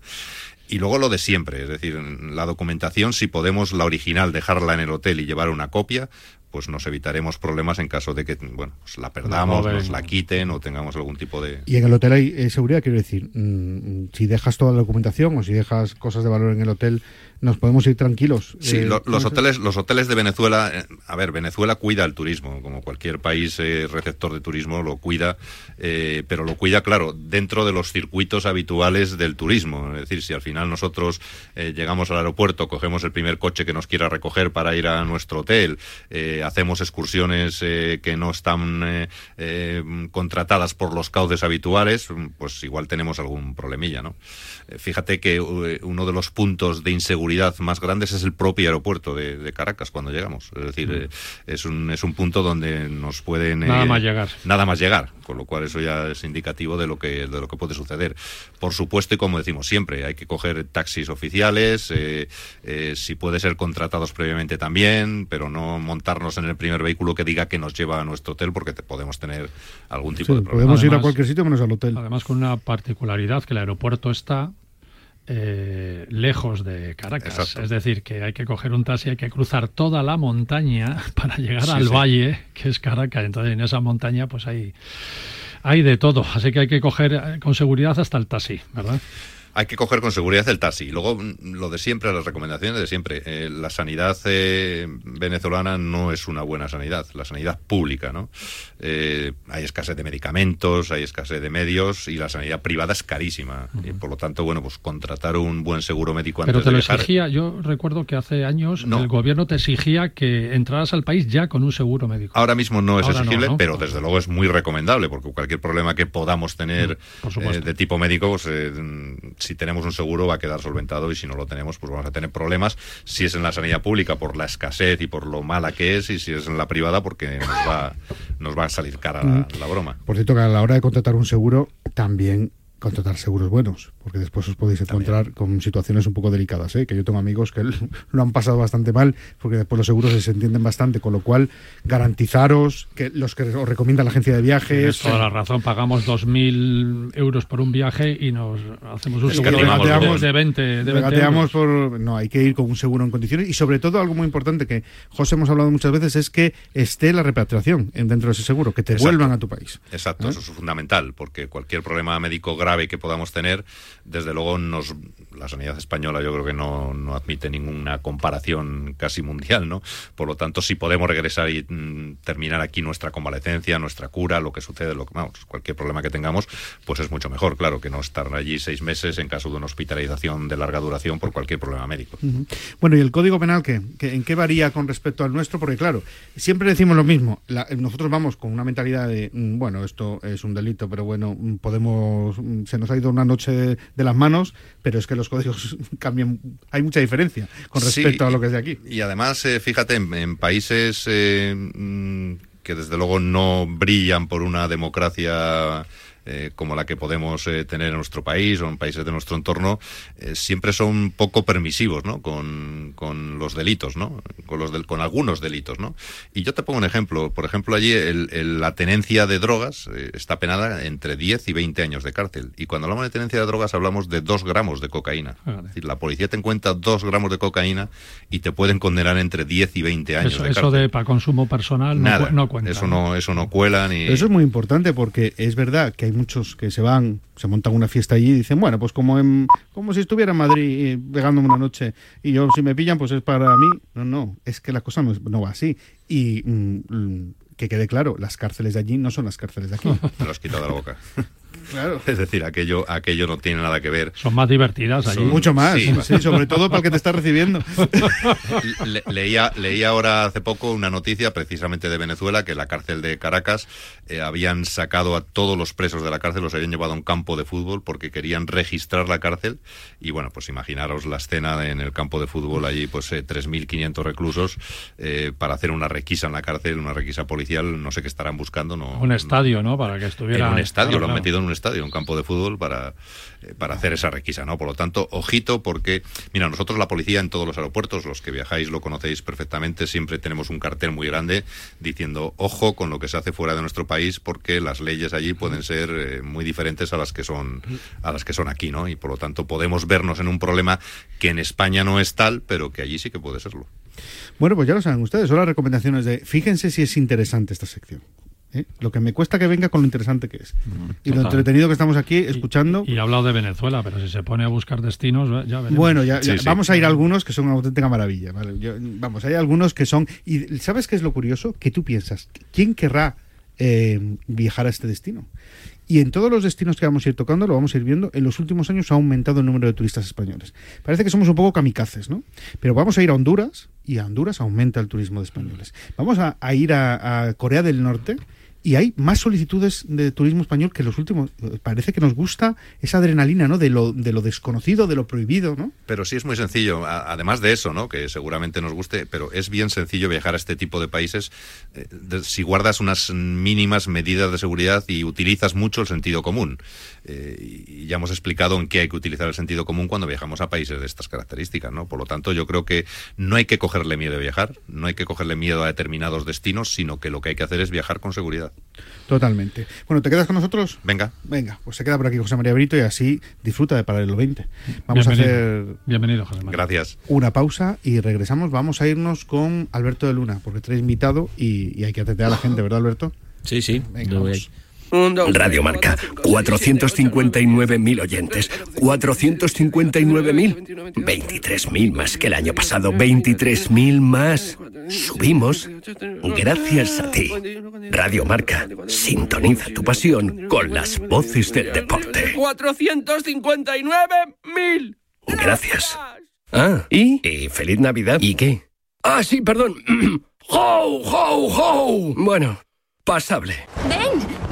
Y luego lo de siempre, es decir, la documentación, si podemos la original dejarla en el hotel y llevar una copia, pues nos evitaremos problemas en caso de que, bueno, pues la perdamos, nos la quiten o tengamos algún tipo de... Y en el hotel hay eh, seguridad, quiero decir, mm, si dejas toda la documentación o si dejas cosas de valor en el hotel, nos podemos ir tranquilos. Sí, Eh, lo- los hoteles, los hoteles de Venezuela, eh, a ver, Venezuela cuida el turismo, como cualquier país eh, receptor de turismo lo cuida, pero lo cuida, claro, dentro de los circuitos habituales del turismo. Es decir, si al final nosotros llegamos al aeropuerto, cogemos el primer coche que nos quiera recoger para ir a nuestro hotel, hacemos excursiones que no están contratadas por los cauces habituales, pues igual tenemos algún problemilla, ¿no? Fíjate que uno de los puntos de inseguridad más grandes es el propio aeropuerto de, de Caracas cuando llegamos. Es decir, eh, es, un, es un punto donde nos pueden... Mm. Nada eh, más llegar. Nada más llegar, con lo cual eso ya es indicativo de lo que, de lo que puede suceder. Por supuesto, y como decimos siempre, hay que coger taxis oficiales, eh, eh, si puede ser contratados previamente también, pero no montarnos en el primer vehículo que diga que nos lleva a nuestro hotel porque te- podemos tener algún tipo Sí, de problema. podemos ir a cualquier sitio menos al hotel. Además, con una particularidad que el aeropuerto está eh, lejos de Caracas. Exacto. Es decir, que hay que coger un taxi, hay que cruzar toda la montaña <laughs> para llegar Sí, al sí. valle, que es Caracas. Entonces, en esa montaña, pues hay, hay de todo. Así que hay que coger eh, con seguridad hasta el taxi, ¿verdad? Hay que coger con seguridad el taxi. Luego, mm, lo de siempre, las recomendaciones de siempre. Eh, la sanidad eh, venezolana no es una buena sanidad, la sanidad pública, ¿no? Eh, hay escasez de medicamentos, hay escasez de medios y la sanidad privada es carísima. Y por lo tanto, bueno, pues contratar un buen seguro médico antes Pero te de lo viajar. exigía, yo recuerdo que hace años No. el gobierno te exigía que entraras al país ya con un seguro médico. Ahora mismo no es Ahora exigible, ¿no? pero desde luego es muy recomendable, porque cualquier problema que podamos tener de tipo médico, pues, si tenemos un seguro va a quedar solventado y si no lo tenemos, pues vamos a tener problemas. Si es en la sanidad pública por la escasez y por lo mala que es, y si es en la privada porque nos va, nos va a salir cara la, la broma. Por cierto, que a la hora de contratar un seguro, también contratar seguros buenos, porque después os podéis encontrar con situaciones un poco delicadas, ¿eh? que yo tengo amigos que <laughs> lo han pasado bastante mal, porque después los seguros se entienden bastante, con lo cual garantizaros que los que os recomienda la agencia de Tienes viajes... toda la razón, pagamos 2.000 euros por un viaje y nos hacemos un Es que seguro regateamos de, de 20, de 20 regateamos euros. por no hay que ir con un seguro en condiciones y sobre todo algo muy importante que José hemos hablado muchas veces es que esté la repatriación en- dentro de ese seguro que te Exacto. vuelvan a tu país Exacto, ¿Eh? eso es fundamental, porque cualquier problema médico grave que podamos tener, desde luego nos, la sanidad española yo creo que no, no admite ninguna comparación casi mundial, ¿no? Por lo tanto, si podemos regresar y mm, terminar aquí nuestra convalecencia, nuestra cura, lo que sucede, lo que, vamos, cualquier problema que tengamos, pues es mucho mejor, claro, que no estar allí seis meses en caso de una hospitalización de larga duración por cualquier problema médico. Ujú. Bueno, ¿y el Código Penal qué? ¿Qué- ¿En qué varía con respecto al nuestro? Porque claro, siempre decimos lo mismo. La- nosotros vamos con una mentalidad de, mm, bueno, esto es un delito, pero bueno, mm, podemos, se nos ha ido una noche de las manos, pero es que los códigos <laughs> cambian, hay mucha diferencia con Sí, respecto a lo que es de aquí. Y además, eh, fíjate, en, en países eh, mm, que desde luego no brillan por una democracia eh, como la que podemos eh, tener en nuestro país o en países de nuestro entorno, eh, siempre son poco permisivos, ¿no? Con, con los delitos, ¿no? Con, los del, con algunos delitos, ¿no? Y yo te pongo un ejemplo. Por ejemplo, allí el- el- la tenencia de drogas eh, está penada entre 10 y 20 años de cárcel. Y cuando hablamos de tenencia de drogas hablamos de 2 gramos de cocaína. Es decir, la policía te encuentra 2 gramos de cocaína y te pueden condenar entre 10 y 20 años Eso, de eso de para consumo personal no, Nada, cu- no cuenta. eso no, eso no cuela ni. Eso es muy importante porque es verdad que hay muchos que se van, se montan una fiesta allí y dicen, bueno, pues como en, como si estuviera en Madrid eh, pegándome una noche y yo si me pillan pues es para mí. No, no, es que la cosa no, es- no va así. Y mm, mm, que quede claro, las cárceles de allí no son las cárceles de aquí. <laughs> Me lo has quitado de la boca. <laughs> claro. Es decir, aquello, aquello no tiene nada que ver. Son más divertidas allí. Son- Mucho más, Sí. sí, sobre todo para el que te está recibiendo. <laughs> Le- leía, leía ahora hace poco una noticia precisamente de Venezuela que la cárcel de Caracas eh, habían sacado a todos los presos de la cárcel, los habían llevado a un campo de fútbol porque querían registrar la cárcel y bueno, pues imaginaros la escena en el campo de fútbol allí, pues eh, 3.500 reclusos eh, para hacer una requisa en la cárcel, una requisa policial, no sé qué estarán buscando. No, Un estadio, ¿no? Para que estuviera. en un estadio, Claro, lo han claro. metido en un estadio, un campo de fútbol para, para hacer esa requisa, ¿no? Por lo tanto, ojito porque, mira, nosotros la policía en todos los aeropuertos, los que viajáis lo conocéis perfectamente, siempre tenemos un cartel muy grande diciendo, ojo con lo que se hace fuera de nuestro país porque las leyes allí pueden ser eh, muy diferentes a las que son a las que son aquí, ¿no? Y por lo tanto podemos vernos en un problema que en España no es tal, pero que allí sí que puede serlo. Bueno, pues ya lo saben ustedes, son las recomendaciones de, fíjense si es interesante esta sección. ¿Eh? Lo que me cuesta que venga con lo interesante que es. Y lo entretenido que estamos aquí escuchando. Y, y ha hablado de Venezuela, pero si se pone a buscar destinos, ya veremos. Bueno, ya, ya- Sí, sí. vamos a ir a algunos que son una auténtica maravilla. ¿vale? Yo- vamos, hay algunos que son. ¿Y sabes qué es lo curioso? Que tú piensas, ¿quién querrá eh, viajar a este destino? Y en todos los destinos que vamos a ir tocando, lo vamos a ir viendo, en los últimos años ha aumentado el número de turistas españoles. Parece que somos un poco kamikazes, ¿no? Pero vamos a ir a Honduras y a Honduras aumenta el turismo de españoles. Vamos a, a ir a, a Corea del Norte y hay más solicitudes de turismo español que los últimos. Parece que nos gusta esa adrenalina, ¿no? De lo, de lo desconocido, de lo prohibido, ¿no? Pero sí es muy sencillo, además de eso, ¿no? que seguramente nos guste, pero es bien sencillo viajar a este tipo de países eh, si guardas unas mínimas medidas de seguridad y utilizas mucho el sentido común. Eh, y ya hemos explicado en qué hay que utilizar el sentido común cuando viajamos a países de estas características. ¿no? Por lo tanto, yo creo que no hay que cogerle miedo a viajar, no hay que cogerle miedo a determinados destinos, sino que lo que hay que hacer es viajar con seguridad. Totalmente. Bueno, ¿te quedas con nosotros? Venga. Venga, pues se queda por aquí José María Brito y así disfruta de Paralelo 20. Vamos Bienvenido. a hacer Bienvenido, José Manuel. Gracias. una pausa y regresamos. Vamos a irnos con Alberto de Luna, porque trae invitado y, y hay que atender a la gente, ¿verdad, Alberto? Sí, sí. Venga, Radio Marca, 459.000 oyentes. 459.000. 23.000 más que el año pasado. 23.000 más. Subimos. Gracias a ti. Radio Marca, sintoniza tu pasión con las voces del deporte. 459.000. Gracias. Ah, ¿y? ¿Y feliz Navidad? ¿Y qué? Ah, sí, perdón. <clears throat> ¡Ho, ho, ho! Bueno, pasable. Ven,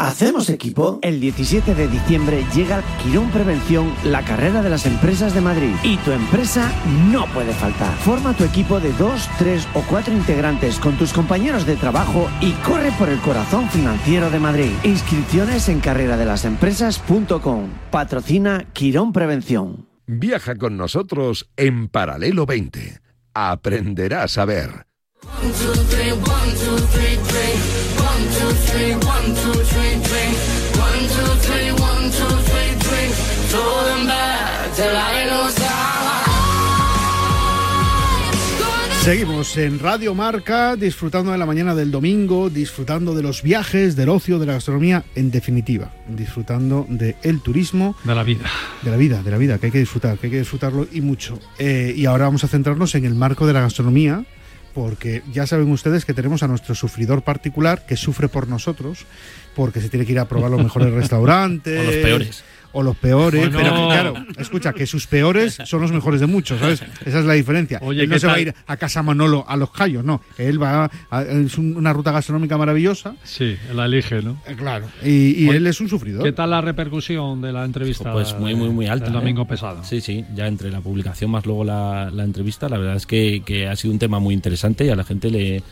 ¿Hacemos equipo? El 17 de diciembre llega Quirón Prevención, la carrera de las empresas de Madrid. Y tu empresa no puede faltar. Forma tu equipo de dos, tres o cuatro integrantes con tus compañeros de trabajo y corre por el corazón financiero de Madrid. Inscripciones en carreradelasempresas.com. Patrocina Quirón Prevención. Viaja con nosotros en Paralelo 20. Aprenderás a ver. Seguimos en Radio Marca, disfrutando de la mañana del domingo, disfrutando de los viajes, del ocio, de la gastronomía, en definitiva, disfrutando del turismo. De la vida. De la vida, de la vida, que hay que disfrutar, que hay que disfrutarlo y mucho. Eh, y ahora vamos a centrarnos en el marco de la gastronomía, porque ya saben ustedes que tenemos a nuestro sufridor particular que sufre por nosotros, porque se tiene que ir a probar los mejores <laughs> restaurantes. O los peores. O los peores, Bueno. pero que, claro, escucha, que sus peores son los mejores de muchos, ¿sabes? Esa es la diferencia. Oye, Él no ¿qué se va a ir a Casa Manolo a los Cayos, no. Él va a, es un- una ruta gastronómica maravillosa. Sí, la elige, ¿no? Eh, Claro. Y, y Oye, él es un sufridor. ¿Qué tal la repercusión de la entrevista? Pues muy, muy, muy alta. El ¿eh? domingo pesado. Sí, sí, ya entre la publicación más luego la, la entrevista, la verdad es que, que ha sido un tema muy interesante y a la gente le,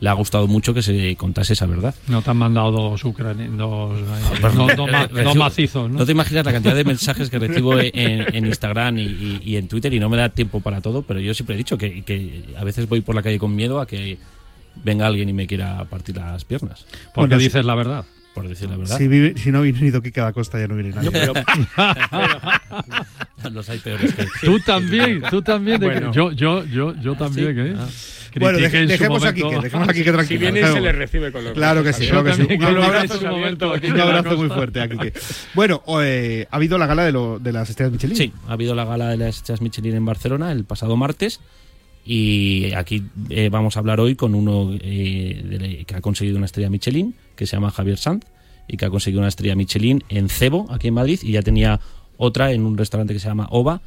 le ha gustado mucho que se contase esa verdad. No te han mandado dos ucranianos, dos, eh, Perdón, dos- dos ma- recibo- dos macizos, ¿no? No te imaginas la cantidad de mensajes que recibo en, en Instagram y, y- y en Twitter y no me da tiempo para todo, pero yo siempre he dicho que, que a veces voy por la calle con miedo a que venga alguien y me quiera partir las piernas. Porque Bueno, dices la verdad. Por decir la verdad. Si, vive- si no viene Quique da Costa ya no viene nadie. Yo, pero- <laughs> Los hay peores que Tú también, tú también. de que- Bueno. yo, yo, yo, yo también, ¿eh? Bueno, deje- en su dejemos a momento- Quique, dejemos a Quique tranquilo. Si viene, Claro. se le recibe con los Claro que sí, claro que sí. Un que abrazo, su momento, un abrazo muy fuerte a Quique. Bueno, eh, ha habido la gala de, lo- de las estrellas Michelin. Sí, ha habido la gala de las estrellas Michelin en Barcelona el pasado martes y aquí eh, vamos a hablar hoy con uno eh, de- que ha conseguido una estrella Michelin, que se llama Javier Sanz, y que ha conseguido una estrella Michelin en Cebo, aquí en Madrid, y ya tenía otra en un restaurante que se llama Ova,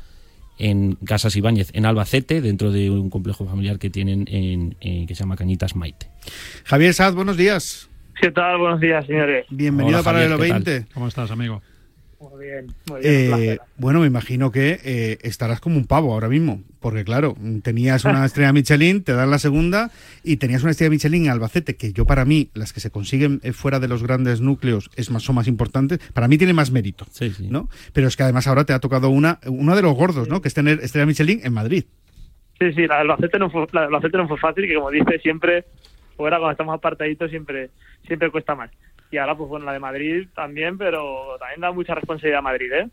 en Casas Ibáñez, en Albacete, dentro de un complejo familiar que tienen en, en- que se llama Cañitas Maite. Javier Saz, buenos días. ¿Qué tal? Buenos días, señores. Bienvenido Hola, a Paralelo Javier, ¿qué tal? 20. ¿Cómo estás, amigo? Muy bien, muy bien. Eh, placer. bueno, me imagino que eh, estarás como un pavo ahora mismo, porque claro, tenías una <laughs> estrella Michelin, te dan la segunda, y tenías una estrella Michelin en Albacete, que yo para mí, las que se consiguen eh, fuera de los grandes núcleos es más, son más importantes, para mí tiene más mérito, Sí, sí. ¿no? Pero es que además ahora te ha tocado una, uno de los gordos, ¿no? Que es tener estrella Michelin en Madrid. Sí, sí, la del Albacete no fue, la Albacete no fue fácil, que como dice, siempre, fuera cuando estamos apartaditos, siempre, siempre cuesta más. Y ahora, pues bueno, la de Madrid también, pero también da mucha responsabilidad a Madrid, ¿eh?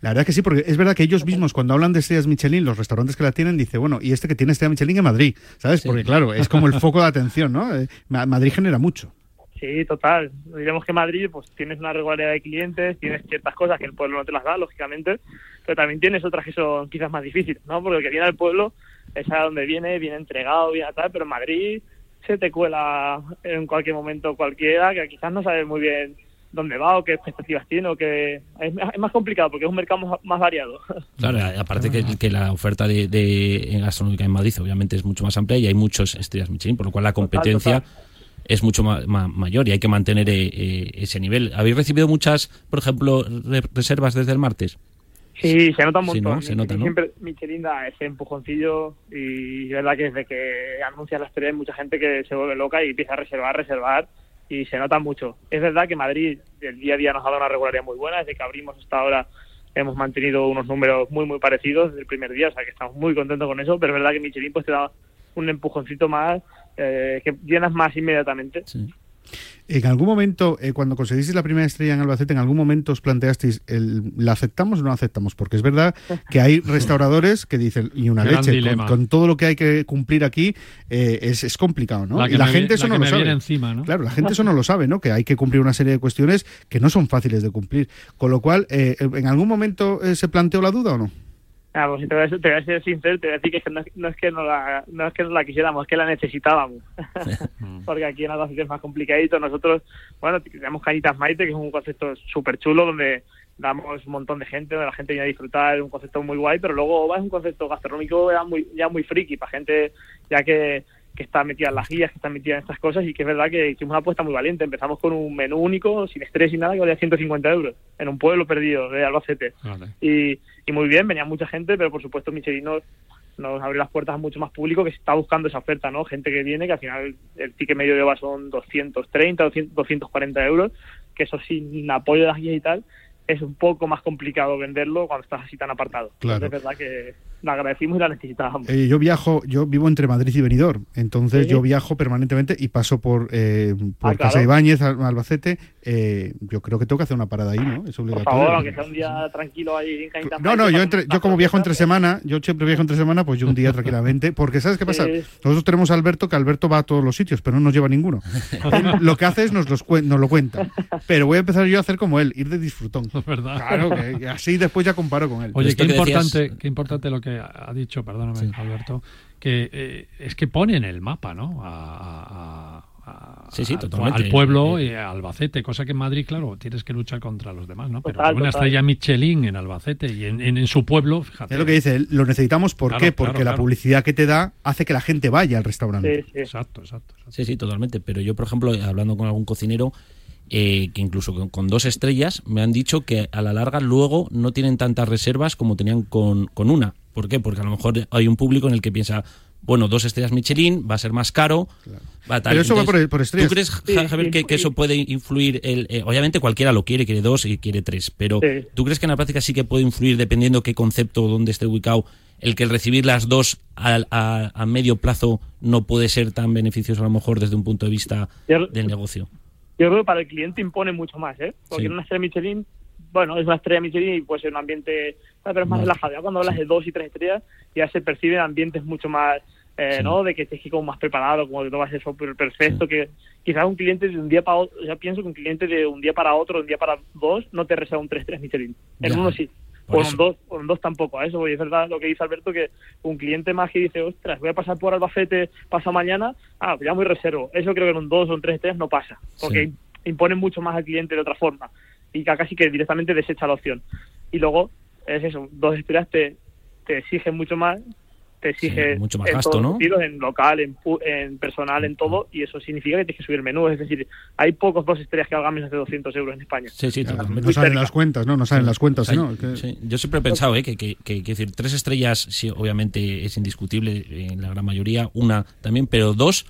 La verdad que sí, porque es verdad que ellos mismos cuando hablan de estrellas Michelin, los restaurantes que la tienen, dice, bueno, y este que tiene estrella Michelin en Madrid, ¿sabes? Porque claro, es como el foco de atención, ¿no? Eh, Ma- Madrid genera mucho. Sí, total. Diremos que Madrid, pues tienes una regularidad de clientes, tienes ciertas cosas que el pueblo no te las da, lógicamente, pero también tienes otras que son quizás más difíciles, ¿no? Porque el que viene al pueblo es a donde viene, viene entregado, viene a tal, pero en Madrid se te cuela en cualquier momento cualquiera que quizás no sabe muy bien dónde va o qué expectativas tiene o que es, es más complicado porque es un mercado más, más variado. <laughs> Claro, aparte que, que la oferta de, de- gastronómica en Madrid obviamente es mucho más amplia y hay muchas estrellas Michelin, por lo cual la competencia es mucho ma- ma- mayor y hay que mantener eh, eh, ese nivel. ¿Habéis recibido muchas, por ejemplo, re- reservas desde el martes? Sí, se nota un Sí, montón. ¿no? Se nota, ¿no? Siempre Michelin da ese empujoncillo y es verdad que desde que anuncia la estrella hay mucha gente que se vuelve loca y empieza a reservar, reservar y se nota mucho. Es verdad que Madrid el día a día nos ha dado una regularidad muy buena. Desde que abrimos hasta ahora hemos mantenido unos números muy, muy parecidos desde el primer día, o sea que estamos muy contentos con eso, pero es verdad que Michelin pues te da un empujoncito más eh, que llenas más inmediatamente. En algún momento, eh, cuando conseguisteis la primera estrella en Albacete, en algún momento os planteasteis, el, ¿la aceptamos o no la aceptamos? Porque es verdad que hay restauradores que dicen, y una Gran leche, con, todo lo que hay que cumplir aquí, eh, es, es complicado, ¿no? La y la me gente eso la no lo sabe. encima, ¿no? Claro, la gente eso no lo sabe, ¿no? Que hay que cumplir una serie de cuestiones que no son fáciles de cumplir. Con lo cual, eh, ¿en algún momento eh, se planteó la duda o no? Ah, pues si te voy, a, ser- te voy a ser sincero, te voy a decir que no, es- no es que no la, no es que no la quisiéramos, es que la necesitábamos. <laughs> Porque aquí en Albacete es más complicadito. Nosotros, bueno, tenemos Cañitas Maite, que es un concepto súper chulo donde damos un montón de gente, donde la gente viene a disfrutar, es un concepto muy guay, pero luego OVA es un concepto gastronómico ya muy, ya muy friki para gente ya que, que está metida en las guías, que está metida en estas cosas y que es verdad que hicimos una apuesta muy valiente. Empezamos con un menú único, sin estrés y nada, que valía 150 euros, en un pueblo perdido de Albacete y, y muy bien, venía mucha gente, pero por supuesto Michelin nos, nos abrió las puertas a mucho más público que está buscando esa oferta, ¿no? Gente que viene, que al final el ticket medio de OVA son 230, 200, 240 euros, que eso sin apoyo de las guías y tal, es un poco más complicado venderlo cuando estás así tan apartado. Claro. Entonces, es verdad que la agradecimos y la necesitábamos. Eh, yo viajo, yo vivo entre Madrid y Benidorm, entonces Sí. yo viajo permanentemente y paso por, eh, por Ah, claro. Casa Ibáñez, Al- Albacete. eh, yo creo que tengo que hacer una parada ahí, ¿no? Es Por obligatorio. favor, aunque sea un día tranquilo ahí en Cañitas No, no, yo, entre- yo como viajo entre semana, yo siempre viajo entre semana, pues yo un día <laughs> tranquilamente, porque ¿sabes qué pasa? Sí. Nosotros tenemos a Alberto, que Alberto va a todos los sitios, pero no nos lleva a ninguno. <laughs> Lo que hace es nos, los nos lo cuenta. Pero voy a empezar yo a hacer como él, ir de disfrutón. <laughs> ¿Verdad? Claro, que así después ya comparo con él. Oye, qué decías- importante, qué importante lo que ha dicho, perdóname, Alberto, que eh, es que ponen el mapa, ¿no? A, a- a- Sí, sí, al- totalmente. Al pueblo y a Albacete, cosa que en Madrid, claro, tienes que luchar contra los demás, ¿no? Pero Total, una total. estrella Michelin en Albacete y en, en- en su pueblo, fíjate. Es lo que dice lo necesitamos, ¿por Claro, qué? claro, Porque la publicidad que te da hace que la gente vaya al restaurante. Sí, sí. Exacto, exacto. exacto. Sí, sí, totalmente. Pero yo, por ejemplo, hablando con algún cocinero, eh, que incluso con, con dos estrellas, me han dicho que a la larga luego no tienen tantas reservas como tenían con, con una. ¿Por qué? Porque a lo mejor hay un público en el que piensa, bueno, dos estrellas Michelin, va a ser más caro. va tal. Pero eso va por- por estrellas. ¿Tú crees, Javier, que, eso puede influir? El, eh, obviamente cualquiera lo quiere, quiere dos y quiere tres, pero Sí. ¿tú crees que en la práctica sí que puede influir, dependiendo qué concepto, dónde esté ubicado, el que el recibir las dos a, a- a medio plazo no puede ser tan beneficioso a lo mejor desde un punto de vista del negocio? Yo creo que para el cliente impone mucho más, ¿eh? Porque Sí. en una estrella Michelin, bueno, es una estrella Michelin y puede ser un ambiente, ¿sabes? pero es más relajado. Ya cuando hablas de dos y tres estrellas, ya se perciben ambientes mucho más, eh, Sí. ¿no? De que estés como más preparado, como que todo va a ser súper perfecto, que quizás un cliente de un día para otro, ya pienso que un cliente de un día para otro, de un día para dos, no te reserva un 3-3 Michelin. En Ya. uno sí. Por O eso. en dos, o en dos tampoco. A eso voy. Es verdad lo que dice Alberto, que un cliente más que dice, ostras, voy a pasar por Albacete, pasa mañana, ah, pues ya muy reservo. Eso creo que en un dos o en tres estrellas no pasa. Porque Sí. imponen mucho más al cliente de otra forma. Y casi que directamente desecha la opción. Y luego, es eso, dos estrellas te, te exigen mucho más, te exige Sí, mucho más en gasto, ¿no? sentidos, en local, en, pu- en personal, en todo, y eso significa que tienes que subir menú. Es decir, hay pocos dos estrellas que hagan menos de 200 euros en España. Sí, sí, totalmente. No salen las cuentas, ¿no? No salen las cuentas, O sea, ¿no? Que- sí, Yo siempre he pensado ¿eh? que, que, que- que decir, tres estrellas, sí, obviamente es indiscutible en la gran mayoría, una también, pero dos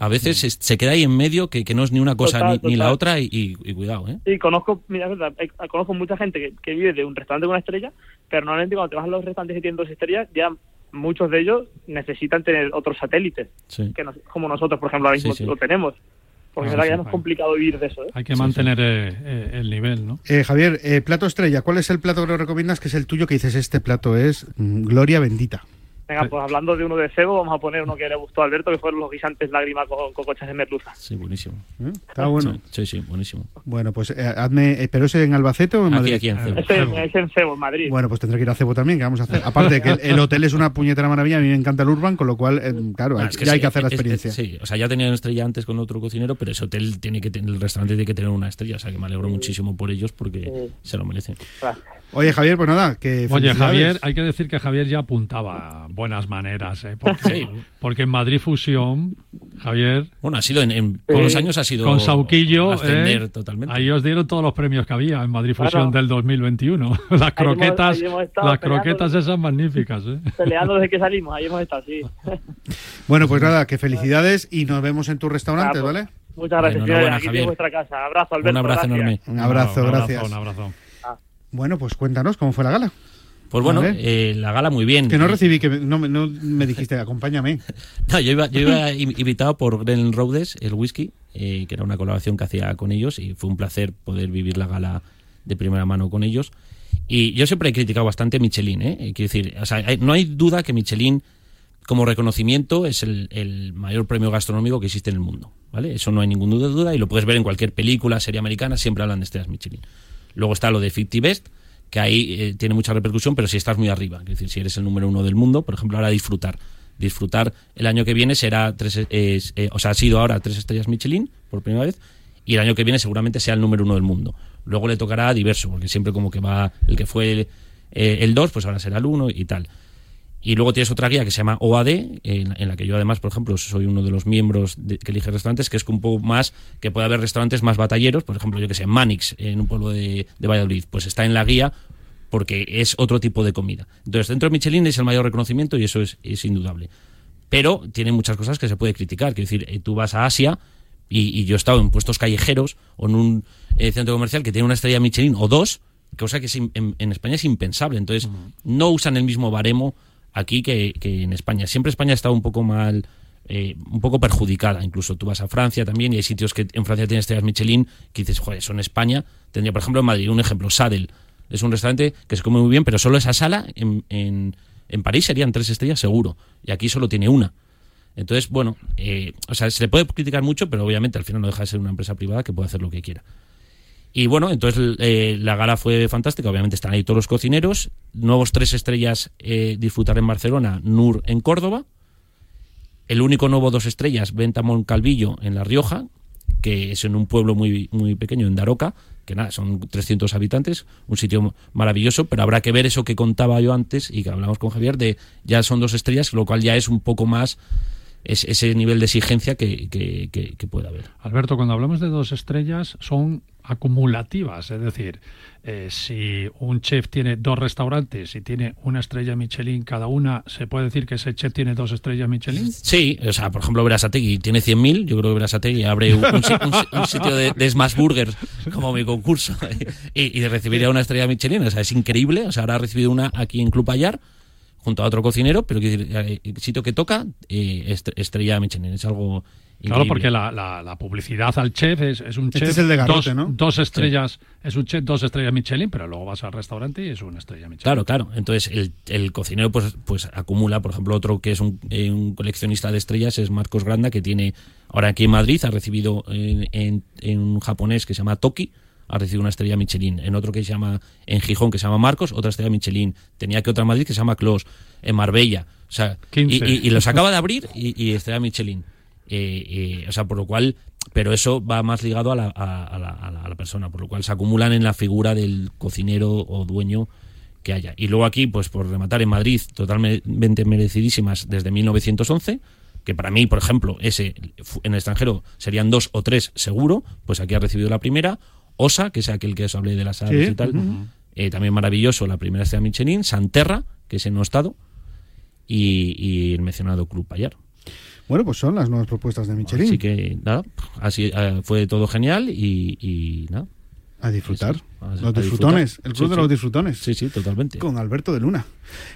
a veces es- se queda ahí en medio que, que no es ni una cosa Total, ni, ni la otra y, y- y cuidado, ¿eh? Sí, conozco, mira, es verdad, hay- conozco mucha gente que, que vive de un restaurante con una estrella, pero normalmente cuando te vas a los restaurantes que tienen dos estrellas, ya muchos de ellos necesitan tener otros satélites, Sí. que nos- como nosotros, por ejemplo, ahora mismo Sí, sí. lo tenemos. Porque Ah, verdad sí, que ya no es complicado vivir de eso. ¿eh? Hay que mantener eh, eh, el nivel, ¿no? Eh, Javier, eh, plato estrella, ¿cuál es el plato que nos recomiendas que es el tuyo que dices este plato es mm, gloria bendita? Venga, pues hablando de uno de cebo, vamos a poner uno que le gustó a Alberto, que fueron los guisantes lágrimas con cocochas de merluza. Sí, buenísimo. ¿Eh? Está bueno. Sí, sí, buenísimo. Bueno, pues eh, hazme, eh, ¿pero ese en Albacete o en Aquí, Madrid? aquí en Cebo. Este es en Cebo, en Madrid. Bueno, pues tendré que ir a Cebo también, ¿qué vamos a hacer? Aparte que el, el hotel es una puñetera maravilla, a mí me encanta el Urban, con lo cual, eh, claro, Bueno, hay- es que ya hay que hacer la es- es- experiencia. sí, o sea, ya tenía una estrella antes con otro cocinero, pero ese hotel tiene que tener, el restaurante tiene que tener una estrella, o sea, que me alegro muchísimo por ellos porque se lo merecen. Oye, Javier, pues nada, que Oye. Javier, hay que decir que Javier ya apuntaba buenas maneras, ¿eh? Porque, Sí. porque en Madrid Fusión, Javier... Bueno, ha sido en, en todos los años ha sido Con Sauquillo, ascender ¿eh? totalmente. ahí os dieron todos los premios que había en Madrid Fusión Claro. del 2021. <laughs> Las croquetas, ahí hemos estado las peleando. croquetas esas magníficas, ¿eh? Peleando desde que salimos, ahí hemos estado, sí. <laughs> Bueno, pues nada, que felicidades y nos vemos en tu restaurante, pues, ¿vale? Muchas gracias, Enhorabuena, señores. Aquí Javier. tiene vuestra casa. Abrazo, Alberto. Un abrazo gracias. enorme. Un abrazo, Un abrazo, gracias. Un abrazo. Bueno, pues cuéntanos cómo fue la gala. Pues bueno, eh, la gala muy bien. Que no recibí, que no, me- no me dijiste, acompáñame. <laughs> No, yo iba, yo iba in- invitado por Glen Rhodes, el whisky, eh, que era una colaboración que hacía con ellos y fue un placer poder vivir la gala de primera mano con ellos. Y yo siempre he criticado bastante a Michelin, ¿eh? Quiero decir, o sea, hay- no hay duda que Michelin, como reconocimiento, es el, el mayor premio gastronómico que existe en el mundo, ¿vale? Eso no hay ninguna duda, duda y lo puedes ver en cualquier película, serie americana, siempre hablan de estrellas Michelin. Luego está lo de 50 Best, que ahí eh, tiene mucha repercusión, pero si estás muy arriba, es decir, si eres el número uno del mundo, por ejemplo, ahora disfrutar. Disfrutar el año que viene será tres, eh, eh, o sea, ha sido ahora tres estrellas Michelin por primera vez, y el año que viene seguramente sea el número uno del mundo. Luego le tocará a diverso, porque siempre como que va el que fue eh, el 2, pues ahora será el 1 y tal. Y luego tienes otra guía que se llama OAD, en, en la que yo además, por ejemplo, soy uno de los miembros de- que elige restaurantes, que es un poco más, que puede haber restaurantes más batalleros, por ejemplo, yo que sé, Manix, en un pueblo de, de Valladolid, pues está en la guía porque es otro tipo de comida. Entonces, dentro de Michelin es el mayor reconocimiento y eso es, es indudable. Pero tiene muchas cosas que se puede criticar. Quiero decir, eh, tú vas a Asia y, y yo he estado en puestos callejeros o en un eh, centro comercial que tiene una estrella Michelin o dos cosa que es in- en, en España es impensable. Entonces, no usan el mismo baremo aquí que, en España. Siempre España está un poco mal, eh, un poco perjudicada. Incluso tú vas a Francia también y hay sitios que en Francia tienen estrellas Michelin que dices, joder, eso en España tendría, por ejemplo, en Madrid, un ejemplo, Sadel. Es un restaurante que se come muy bien, pero solo esa sala en, en, en París serían tres estrellas seguro. Y aquí solo tiene una. Entonces, bueno, eh, o sea, se le puede criticar mucho, pero obviamente al final no deja de ser una empresa privada que puede hacer lo que quiera. Y bueno, entonces eh, la gala fue fantástica. Obviamente están ahí todos los cocineros. Nuevos tres estrellas eh, disfrutar en Barcelona, Nur en Córdoba. El único nuevo dos estrellas, Venta Moncalvillo en La Rioja, que es en un pueblo muy, muy pequeño, en Daroca, que nada, son 300 habitantes, un sitio maravilloso, pero habrá que ver eso que contaba yo antes y que hablamos con Javier, de ya son dos estrellas, lo cual ya es un poco más es, ese nivel de exigencia que, que, que, que puede haber. Alberto, cuando hablamos de dos estrellas son acumulativas, es decir, eh, si un chef tiene dos restaurantes y tiene una estrella Michelin cada una, ¿se puede decir que ese chef tiene dos estrellas Michelin? Sí, o sea, por ejemplo, Berasategui tiene 100.000, yo creo que Berasategui abre un, un si- un si- un sitio de, de Smash Burgers como mi concurso <laughs> y, y recibiría una estrella Michelin, o sea, es increíble, o sea, ahora ha recibido una aquí en Club Ayar junto a otro cocinero, pero decir, eh, el sitio que toca, eh, est- estrella Michelin, es algo Claro, porque la, la- la publicidad al chef es, es un Este chef. es el de Garrote, dos, ¿no? dos estrellas, es un chef, dos estrellas Michelin, pero luego vas al restaurante y es una estrella Michelin. Claro, claro. Entonces el, el cocinero pues, pues acumula, por ejemplo, otro que es un, eh, un coleccionista de estrellas es Marcos Granda, que tiene ahora aquí en Madrid, ha recibido en, en- en un japonés que se llama Toki, ha recibido una estrella Michelin. En otro que se llama, en Gijón, que se llama Marcos, otra estrella Michelin. Tenía que otra en Madrid que se llama Clos, en Marbella. O sea, y, 15. y- y los acaba de abrir y, y estrella Michelin. Eh, eh, o sea, por lo cual, pero eso va más ligado a la, a- a la- a la- a la persona, por lo cual se acumulan en la figura del cocinero o dueño que haya. Y luego aquí, pues por rematar, en Madrid, totalmente merecidísimas desde 1911, que para mí, por ejemplo, ese en el extranjero serían dos o tres seguro, pues aquí ha recibido la primera. Osa, que es aquel que os hablé de las aves Sí, y tal, eh, también maravilloso, la primera estrella Michelin. Santerra, que es en no estado, y, y el mencionado Club Payar. Bueno, pues son las nuevas propuestas de Michelin. Así que nada, así eh, fue todo genial y, y nada. A disfrutar. Eso, a- los a disfrutones. disfrutar. El club Sí, de sí. los disfrutones. Sí, sí, totalmente. Con Alberto de Luna.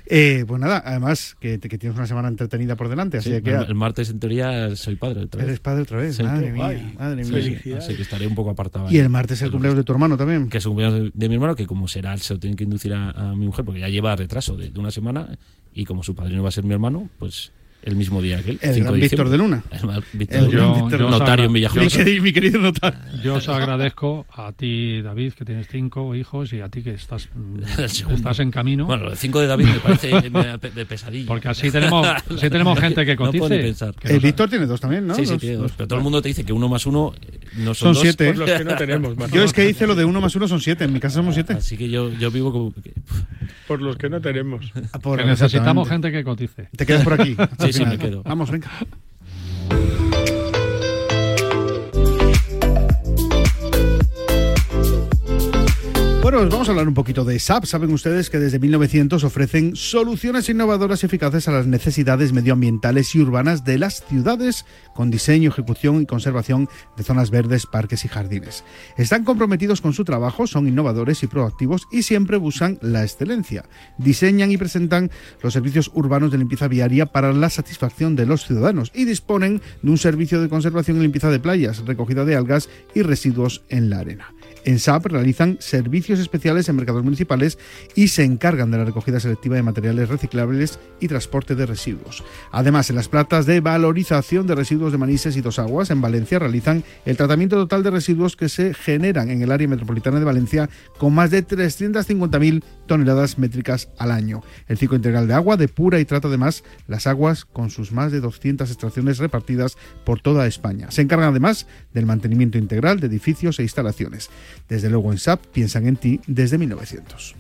Eh, pues nada, además que, que tienes una semana entretenida por delante. Así Sí, que el, el martes en teoría soy padre otra vez. eres padre otra vez. Sí. madre mía. Madre mía. Sí, Así que estaré un poco apartado. Y ahí. el martes es el cumpleaños de tu hermano también. Que es el cumpleaños de, de mi hermano, que como será, se lo tienen que inducir a, a mi mujer, porque ya lleva retraso de, de una semana, y como su padrino va a ser mi hermano, pues el mismo día que él. El 5 gran Víctor de Luna. El Víctor El de Luna. Víctor de Luna. notario en Mi querido, mi querido notario. Yo os agradezco a ti, David, que tienes cinco hijos, y a ti que estás, <laughs> estás en camino. Bueno, lo de 5 de David me parece <laughs> de, pesadilla. Porque así tenemos, así tenemos <laughs> gente que No puedo ni cotice. pensar. que El nos- Víctor tiene dos también, ¿no? Sí, sí, tiene dos. Pero todo el mundo te dice que uno más uno eh, no son, Son dos. siete. Los que no tenemos, más. Yo es que hice lo de uno más uno son siete. En mi casa somos siete. Así que yo, yo vivo como... que- Por los que no tenemos. Ah, por- que necesitamos gente que cotice. Te quedas por aquí. Sí, me quedo. Vamos, venga. <laughs> Bueno, vamos a hablar un poquito de SAP. Saben ustedes que desde 1900 ofrecen soluciones innovadoras y eficaces a las necesidades medioambientales y urbanas de las ciudades con diseño, ejecución y conservación de zonas verdes, parques y jardines. Están comprometidos con su trabajo, son innovadores y proactivos y siempre buscan la excelencia. Diseñan y presentan los servicios urbanos de limpieza viaria para la satisfacción de los ciudadanos y disponen de un servicio de conservación y limpieza de playas, recogida de algas y residuos en la arena. En SAP realizan servicios especiales en mercados municipales y se encargan de la recogida selectiva de materiales reciclables y transporte de residuos. Además, en las plantas de valorización de residuos de Manises y Dos Aguas, en Valencia, realizan el tratamiento total de residuos que se generan en el área metropolitana de Valencia con más de 350.000 toneladas métricas al año. El ciclo integral de agua depura y trata además las aguas con sus más de 200 extracciones repartidas por toda España. Se encargan además del mantenimiento integral de edificios e instalaciones. Desde luego en SAP piensan en ti desde 1900.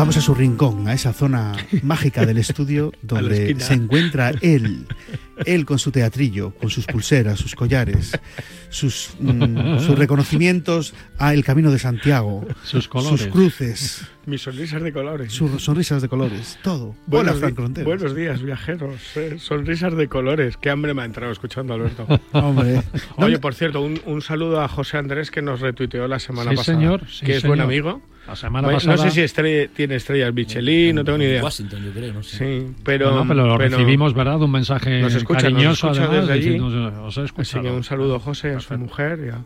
Vamos a su rincón, a esa zona <laughs> mágica del estudio donde se encuentra él, Él con su teatrillo, con sus pulseras, sus collares, sus, mm, sus reconocimientos a el Camino de Santiago, Sus colores. sus cruces, Mis sonrisas de colores. sus sonrisas de colores, todo. Hola, Buenos, di- Frank buenos días, viajeros. eh, sonrisas de colores. Qué hambre me ha entrado escuchando Alberto. <laughs> Hombre. Oye, por cierto, un, un saludo a José Andrés que nos retuiteó la semana Sí, pasada. señor, sí, que es buen amigo. La semana Bueno, pasada- No sé si estrella- tiene estrellas Michelin, no tengo ni idea. Washington, yo creo, no sé. Sí, pero. No, no, pero lo pero recibimos, ¿verdad? Un mensaje Nos escucha, nos cariñoso, escucha además, desde allí. diciéndonos, os he Así que un saludo a José, a su mujer y a,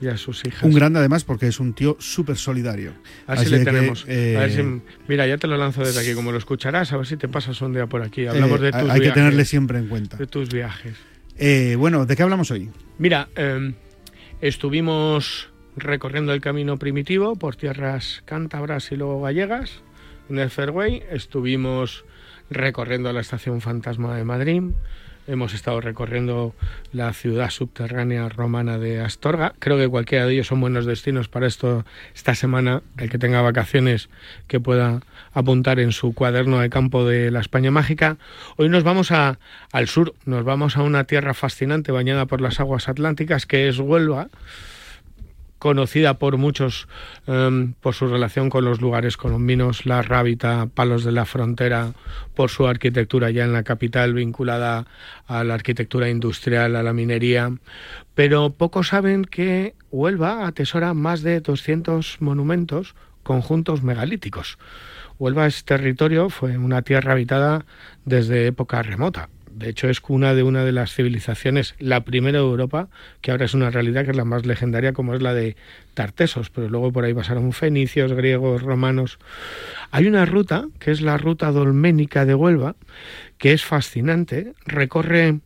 y a sus hijas. Un grande además porque es un tío súper solidario. A ver si Así le que, tenemos. eh, A ver si- mira, ya te lo lanzo desde aquí, como lo escucharás, a ver si te pasas un día por aquí. Hablamos eh, de tus hay que viajes. tenerle siempre en cuenta. De tus viajes. Eh, bueno, ¿de qué hablamos hoy? Mira, eh, estuvimos recorriendo el camino primitivo por tierras cántabras y luego gallegas en el Fairway. Estuvimos recorriendo la estación Fantasma de Madrid. Hemos estado recorriendo la ciudad subterránea romana de Astorga. Creo que cualquiera de ellos son buenos destinos para esto esta semana. El que tenga vacaciones que pueda apuntar en su cuaderno de campo de la España mágica. Hoy nos vamos a, al sur, nos vamos a una tierra fascinante bañada por las aguas atlánticas que es Huelva conocida por muchos em, por su relación con los lugares colombinos, la Rábita, Palos de la Frontera, por su arquitectura ya en la capital vinculada a la arquitectura industrial, a la minería. Pero pocos saben que Huelva atesora más de 200 monumentos, conjuntos megalíticos. Huelva es territorio, fue una tierra habitada desde época remota. De hecho, es cuna de una de las civilizaciones, la primera de Europa, que ahora es una realidad que es la más legendaria, como es la de Tartesos, pero luego por ahí pasaron fenicios, griegos, romanos. Hay una ruta, que es la ruta dolménica de Huelva, que es fascinante, recorre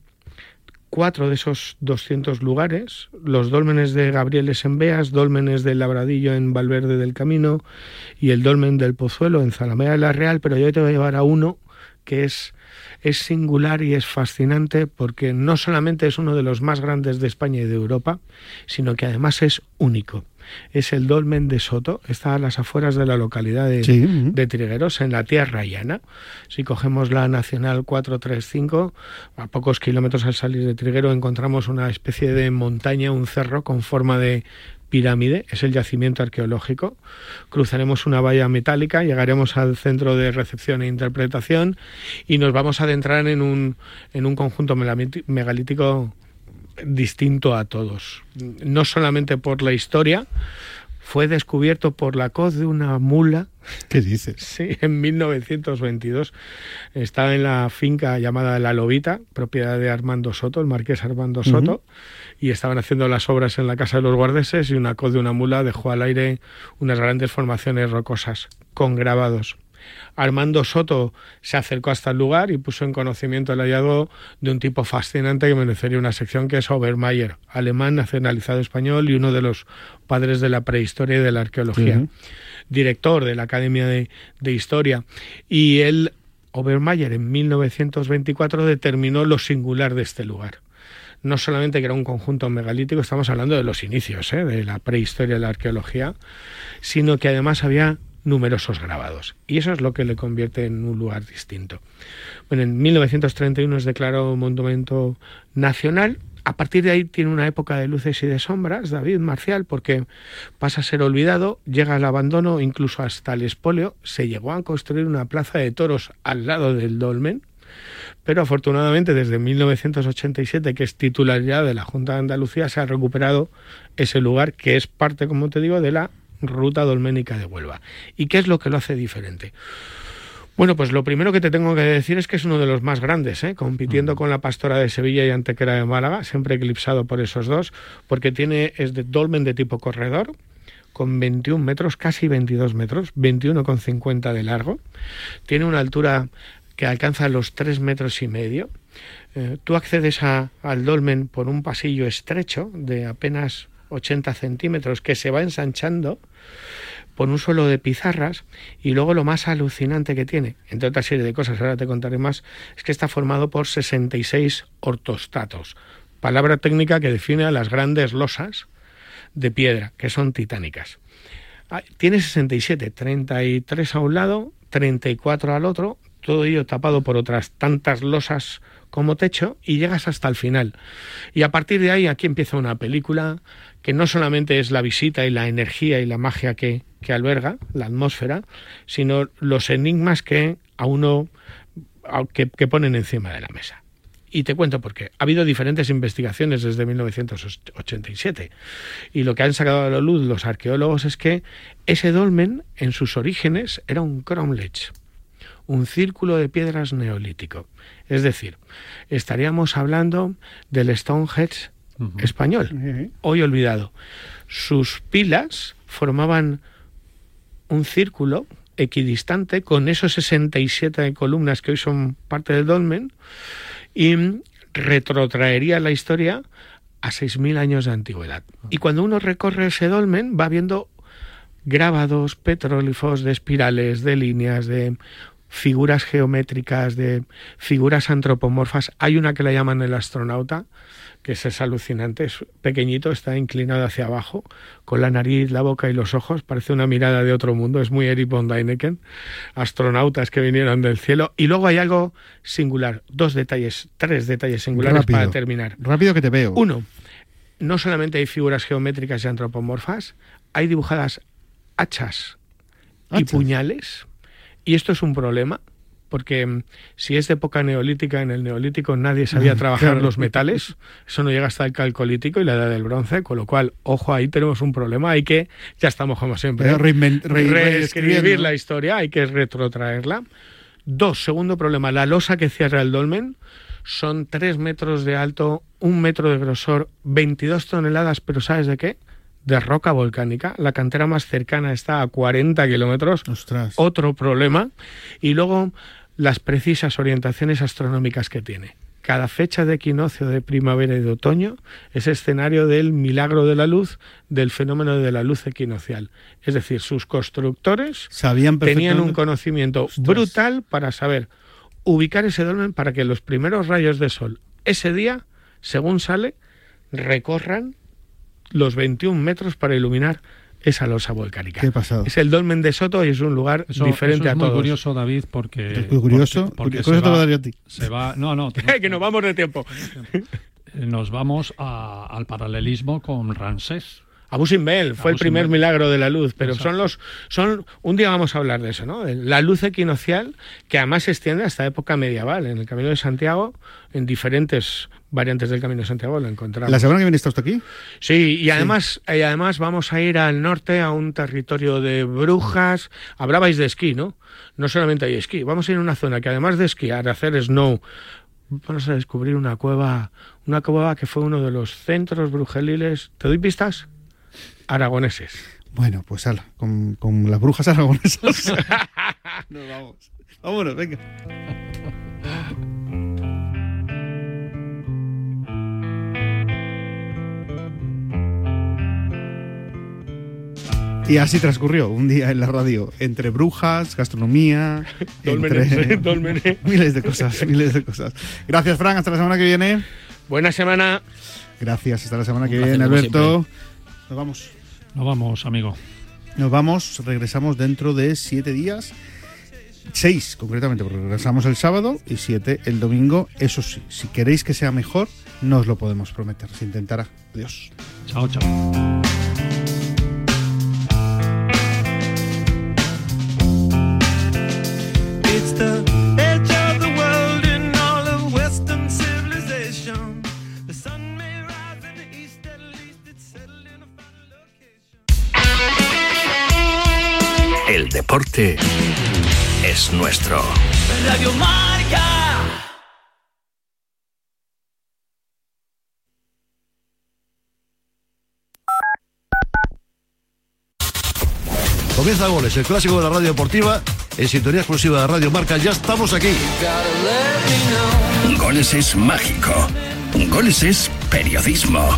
cuatro de esos 200 lugares, los dólmenes de Gabrieles en Beas, dólmenes del Labradillo en Valverde del Camino y el dolmen del Pozuelo en Zalamea de la Real, pero yo te voy a llevar a uno que es, es singular y es fascinante porque no solamente es uno de los más grandes de España y de Europa, sino que además es único. Es el dolmen de Soto, está a las afueras de la localidad de, Sí, de Trigueros, en la tierra llana. Si cogemos la Nacional 435, a pocos kilómetros al salir de Triguero encontramos una especie de montaña, un cerro con forma de pirámide, es el yacimiento arqueológico. Cruzaremos una valla metálica, llegaremos al centro de recepción e interpretación y nos vamos a adentrar en un, en un conjunto megalítico distinto a todos. No solamente por la historia, fue descubierto por la coz de una mula. <laughs> ¿Qué dices? Sí, en 1922. Estaba en la finca llamada La Lobita, propiedad de Armando Soto, el marqués Armando Soto. Y estaban haciendo las obras en la casa de los guardeses y una coz de una mula dejó al aire unas grandes formaciones rocosas con grabados. Armando Soto se acercó hasta el lugar y puso en conocimiento el hallazgo de un tipo fascinante que merecería una sección que es Obermayer, alemán nacionalizado español y uno de los padres de la prehistoria y de la arqueología, director de la Academia de, de Historia. Y él, Obermayer, en 1924 determinó lo singular de este lugar no solamente que era un conjunto megalítico, estamos hablando de los inicios ¿eh? de la prehistoria de la arqueología, sino que además había numerosos grabados. Y eso es lo que le convierte en un lugar distinto. Bueno, en 1931 es declarado monumento nacional. A partir de ahí tiene una época de luces y de sombras, David Marcial, porque pasa a ser olvidado, llega al abandono, incluso hasta el espolio. Se llegó a construir una plaza de toros al lado del dolmen, pero afortunadamente desde 1987, que es titularidad de la Junta de Andalucía, se ha recuperado ese lugar que es parte, como te digo, de la ruta dolménica de Huelva. ¿Y qué es lo que lo hace diferente? Bueno, pues lo primero que te tengo que decir es que es uno de los más grandes, ¿eh? compitiendo con la Pastora de Sevilla y Antequera de Málaga, siempre eclipsado por esos dos, porque tiene es de dolmen de tipo corredor, con 21 metros, casi 22 metros, 21,50 de largo. Tiene una altura que alcanza los 3 metros y medio. Eh, tú accedes a- al dolmen por un pasillo estrecho de apenas 80 centímetros que se va ensanchando por un suelo de pizarras y luego lo más alucinante que tiene, entre otra serie de cosas, ahora te contaré más, es que está formado por 66 ortostatos, palabra técnica que define a las grandes losas de piedra, que son titánicas. Ah, Tiene 67, 33 a un lado, 34 al otro, todo ello tapado por otras tantas losas como techo y llegas hasta el final. Y a partir de ahí aquí empieza una película que no solamente es la visita y la energía y la magia que, que alberga, la atmósfera, sino los enigmas que a uno que, que ponen encima de la mesa. Y te cuento por qué. Ha habido diferentes investigaciones desde 1987 y lo que han sacado a la luz los arqueólogos es que ese dolmen en sus orígenes era un cromlech, un círculo de piedras neolítico. Es decir, estaríamos hablando del Stonehenge español, hoy olvidado. Sus pilas formaban un círculo equidistante con esos 67 columnas que hoy son parte del dolmen y retrotraería la historia a 6.000 años de antigüedad. Y cuando uno recorre ese dolmen va viendo grabados petrólifos de espirales, de líneas, de figuras geométricas, de figuras antropomorfas. Hay una que la llaman el astronauta, que es, es alucinante, es pequeñito, está inclinado hacia abajo, con la nariz, la boca y los ojos, parece una mirada de otro mundo, es muy Eric von Däniken, astronautas que vinieron del cielo. Y luego hay algo singular, dos detalles, tres detalles singulares Rápido. para terminar. Rápido que te veo. Uno, no solamente hay figuras geométricas y antropomorfas, hay dibujadas hachas y puñales. Y esto es un problema, porque mm, si es de época neolítica, en el neolítico nadie sabía <laughs> trabajar claro. los metales, eso no llega hasta el calcolítico y la edad del bronce, con lo cual, ojo, ahí tenemos un problema, hay que, ya estamos como siempre, reinven- re- reescribir la historia, hay que retrotraerla. Dos, segundo problema, la losa que cierra el dolmen son tres metros de alto, un metro de grosor, 22 toneladas, pero ¿sabes de qué? De roca volcánica. La cantera más cercana está a 40 kilómetros. Otro problema. Y luego las precisas orientaciones astronómicas que tiene. Cada fecha de equinoccio de primavera y de otoño es escenario del milagro de la luz, del fenómeno de la luz equinocial. Es decir, sus constructores Sabían tenían un conocimiento brutal para saber ubicar ese dolmen para que los primeros rayos de sol ese día, según sale, recorran los 21 metros para iluminar esa losa volcánica. Qué pasado. Es el dolmen de Soto y es un lugar Eso, diferente eso es a muy todos. curioso, David, porque... Es muy curioso. porque- porque Curioso se va- daría a ti. Se va... No, no. <laughs> que nos vamos de tiempo. Nos vamos a- al paralelismo con Ramsés. Abu Simbel fue el primer Simbel. milagro de la luz, pero Exacto. son los son un día vamos a hablar de eso, ¿no? La luz equinocial que además se extiende hasta época medieval en el Camino de Santiago, en diferentes variantes del Camino de Santiago lo encontramos. ¿La semana que viene está usted aquí? Sí, y además, y además vamos a ir al norte a un territorio de brujas. Hablabais de esquí, ¿no? No solamente hay esquí. Vamos a ir a una zona que además de esquiar, hacer snow, vamos a descubrir una cueva, una cueva que fue uno de los centros brujeliles. ¿Te doy pistas? Aragoneses. Bueno, pues ala, con, con las brujas aragonesas. <laughs> <laughs> Nos vamos. Vámonos, venga. Y así transcurrió un día en la radio, entre brujas, gastronomía, <laughs> Dólmenes, entre ¿eh? <laughs> Miles de cosas, miles de cosas. Gracias, Fran, hasta la semana que viene. Buena semana. Gracias, hasta la semana que Un viene, Alberto. siempre. Nos vamos. Nos vamos, amigo. Nos vamos, regresamos dentro de siete días. Seis, concretamente, porque regresamos el sábado y siete el domingo. Eso sí, si queréis que sea mejor, no os lo podemos prometer. Se intentará. Adiós. Chao, chao. El deporte es nuestro. Radio Marca. Comienza Goles, el clásico de la radio deportiva, en sintonía exclusiva de Radio Marca. Ya estamos aquí. Goles es mágico. Goles es periodismo.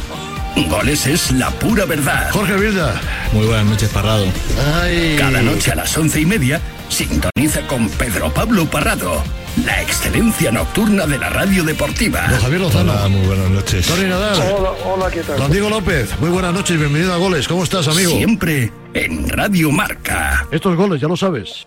Goles es la pura verdad. Jorge Vilda. Muy buenas noches, Parrado. Cada noche a las once y media, sintoniza con Pedro Pablo Parrado. La excelencia nocturna de la radio deportiva. Don Javier Lozano. muy buenas noches. Tony Nadal. Hola, hola, ¿qué tal? Don Diego López. Muy buenas noches y bienvenido a Goles. ¿Cómo estás, amigo? Siempre en Radio Marca. Estos goles, ya lo sabes.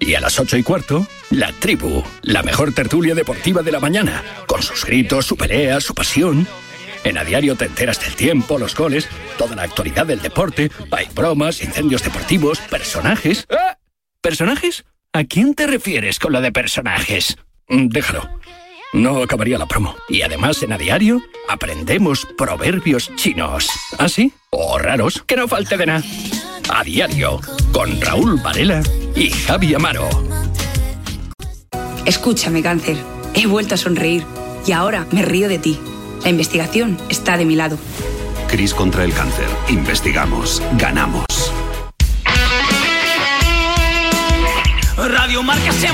Y a las 8 y cuarto, La Tribu, la mejor tertulia deportiva de la mañana, con sus gritos, su pelea, su pasión. En A Diario te enteras del tiempo, los goles, toda la actualidad del deporte, hay bromas, incendios deportivos, personajes. ¡Ah! ¿Personajes? ¿A quién te refieres con lo de personajes? Mm, Déjalo. No acabaría la promo. Y además en A Diario aprendemos proverbios chinos. ¿Ah, sí? O raros, que no falte de nada. A Diario, con Raúl Varela y Javi Amaro. Escúchame, cáncer. He vuelto a sonreír y ahora me río de ti. La investigación está de mi lado. Cris contra el cáncer. Investigamos. Ganamos. Radio Marca se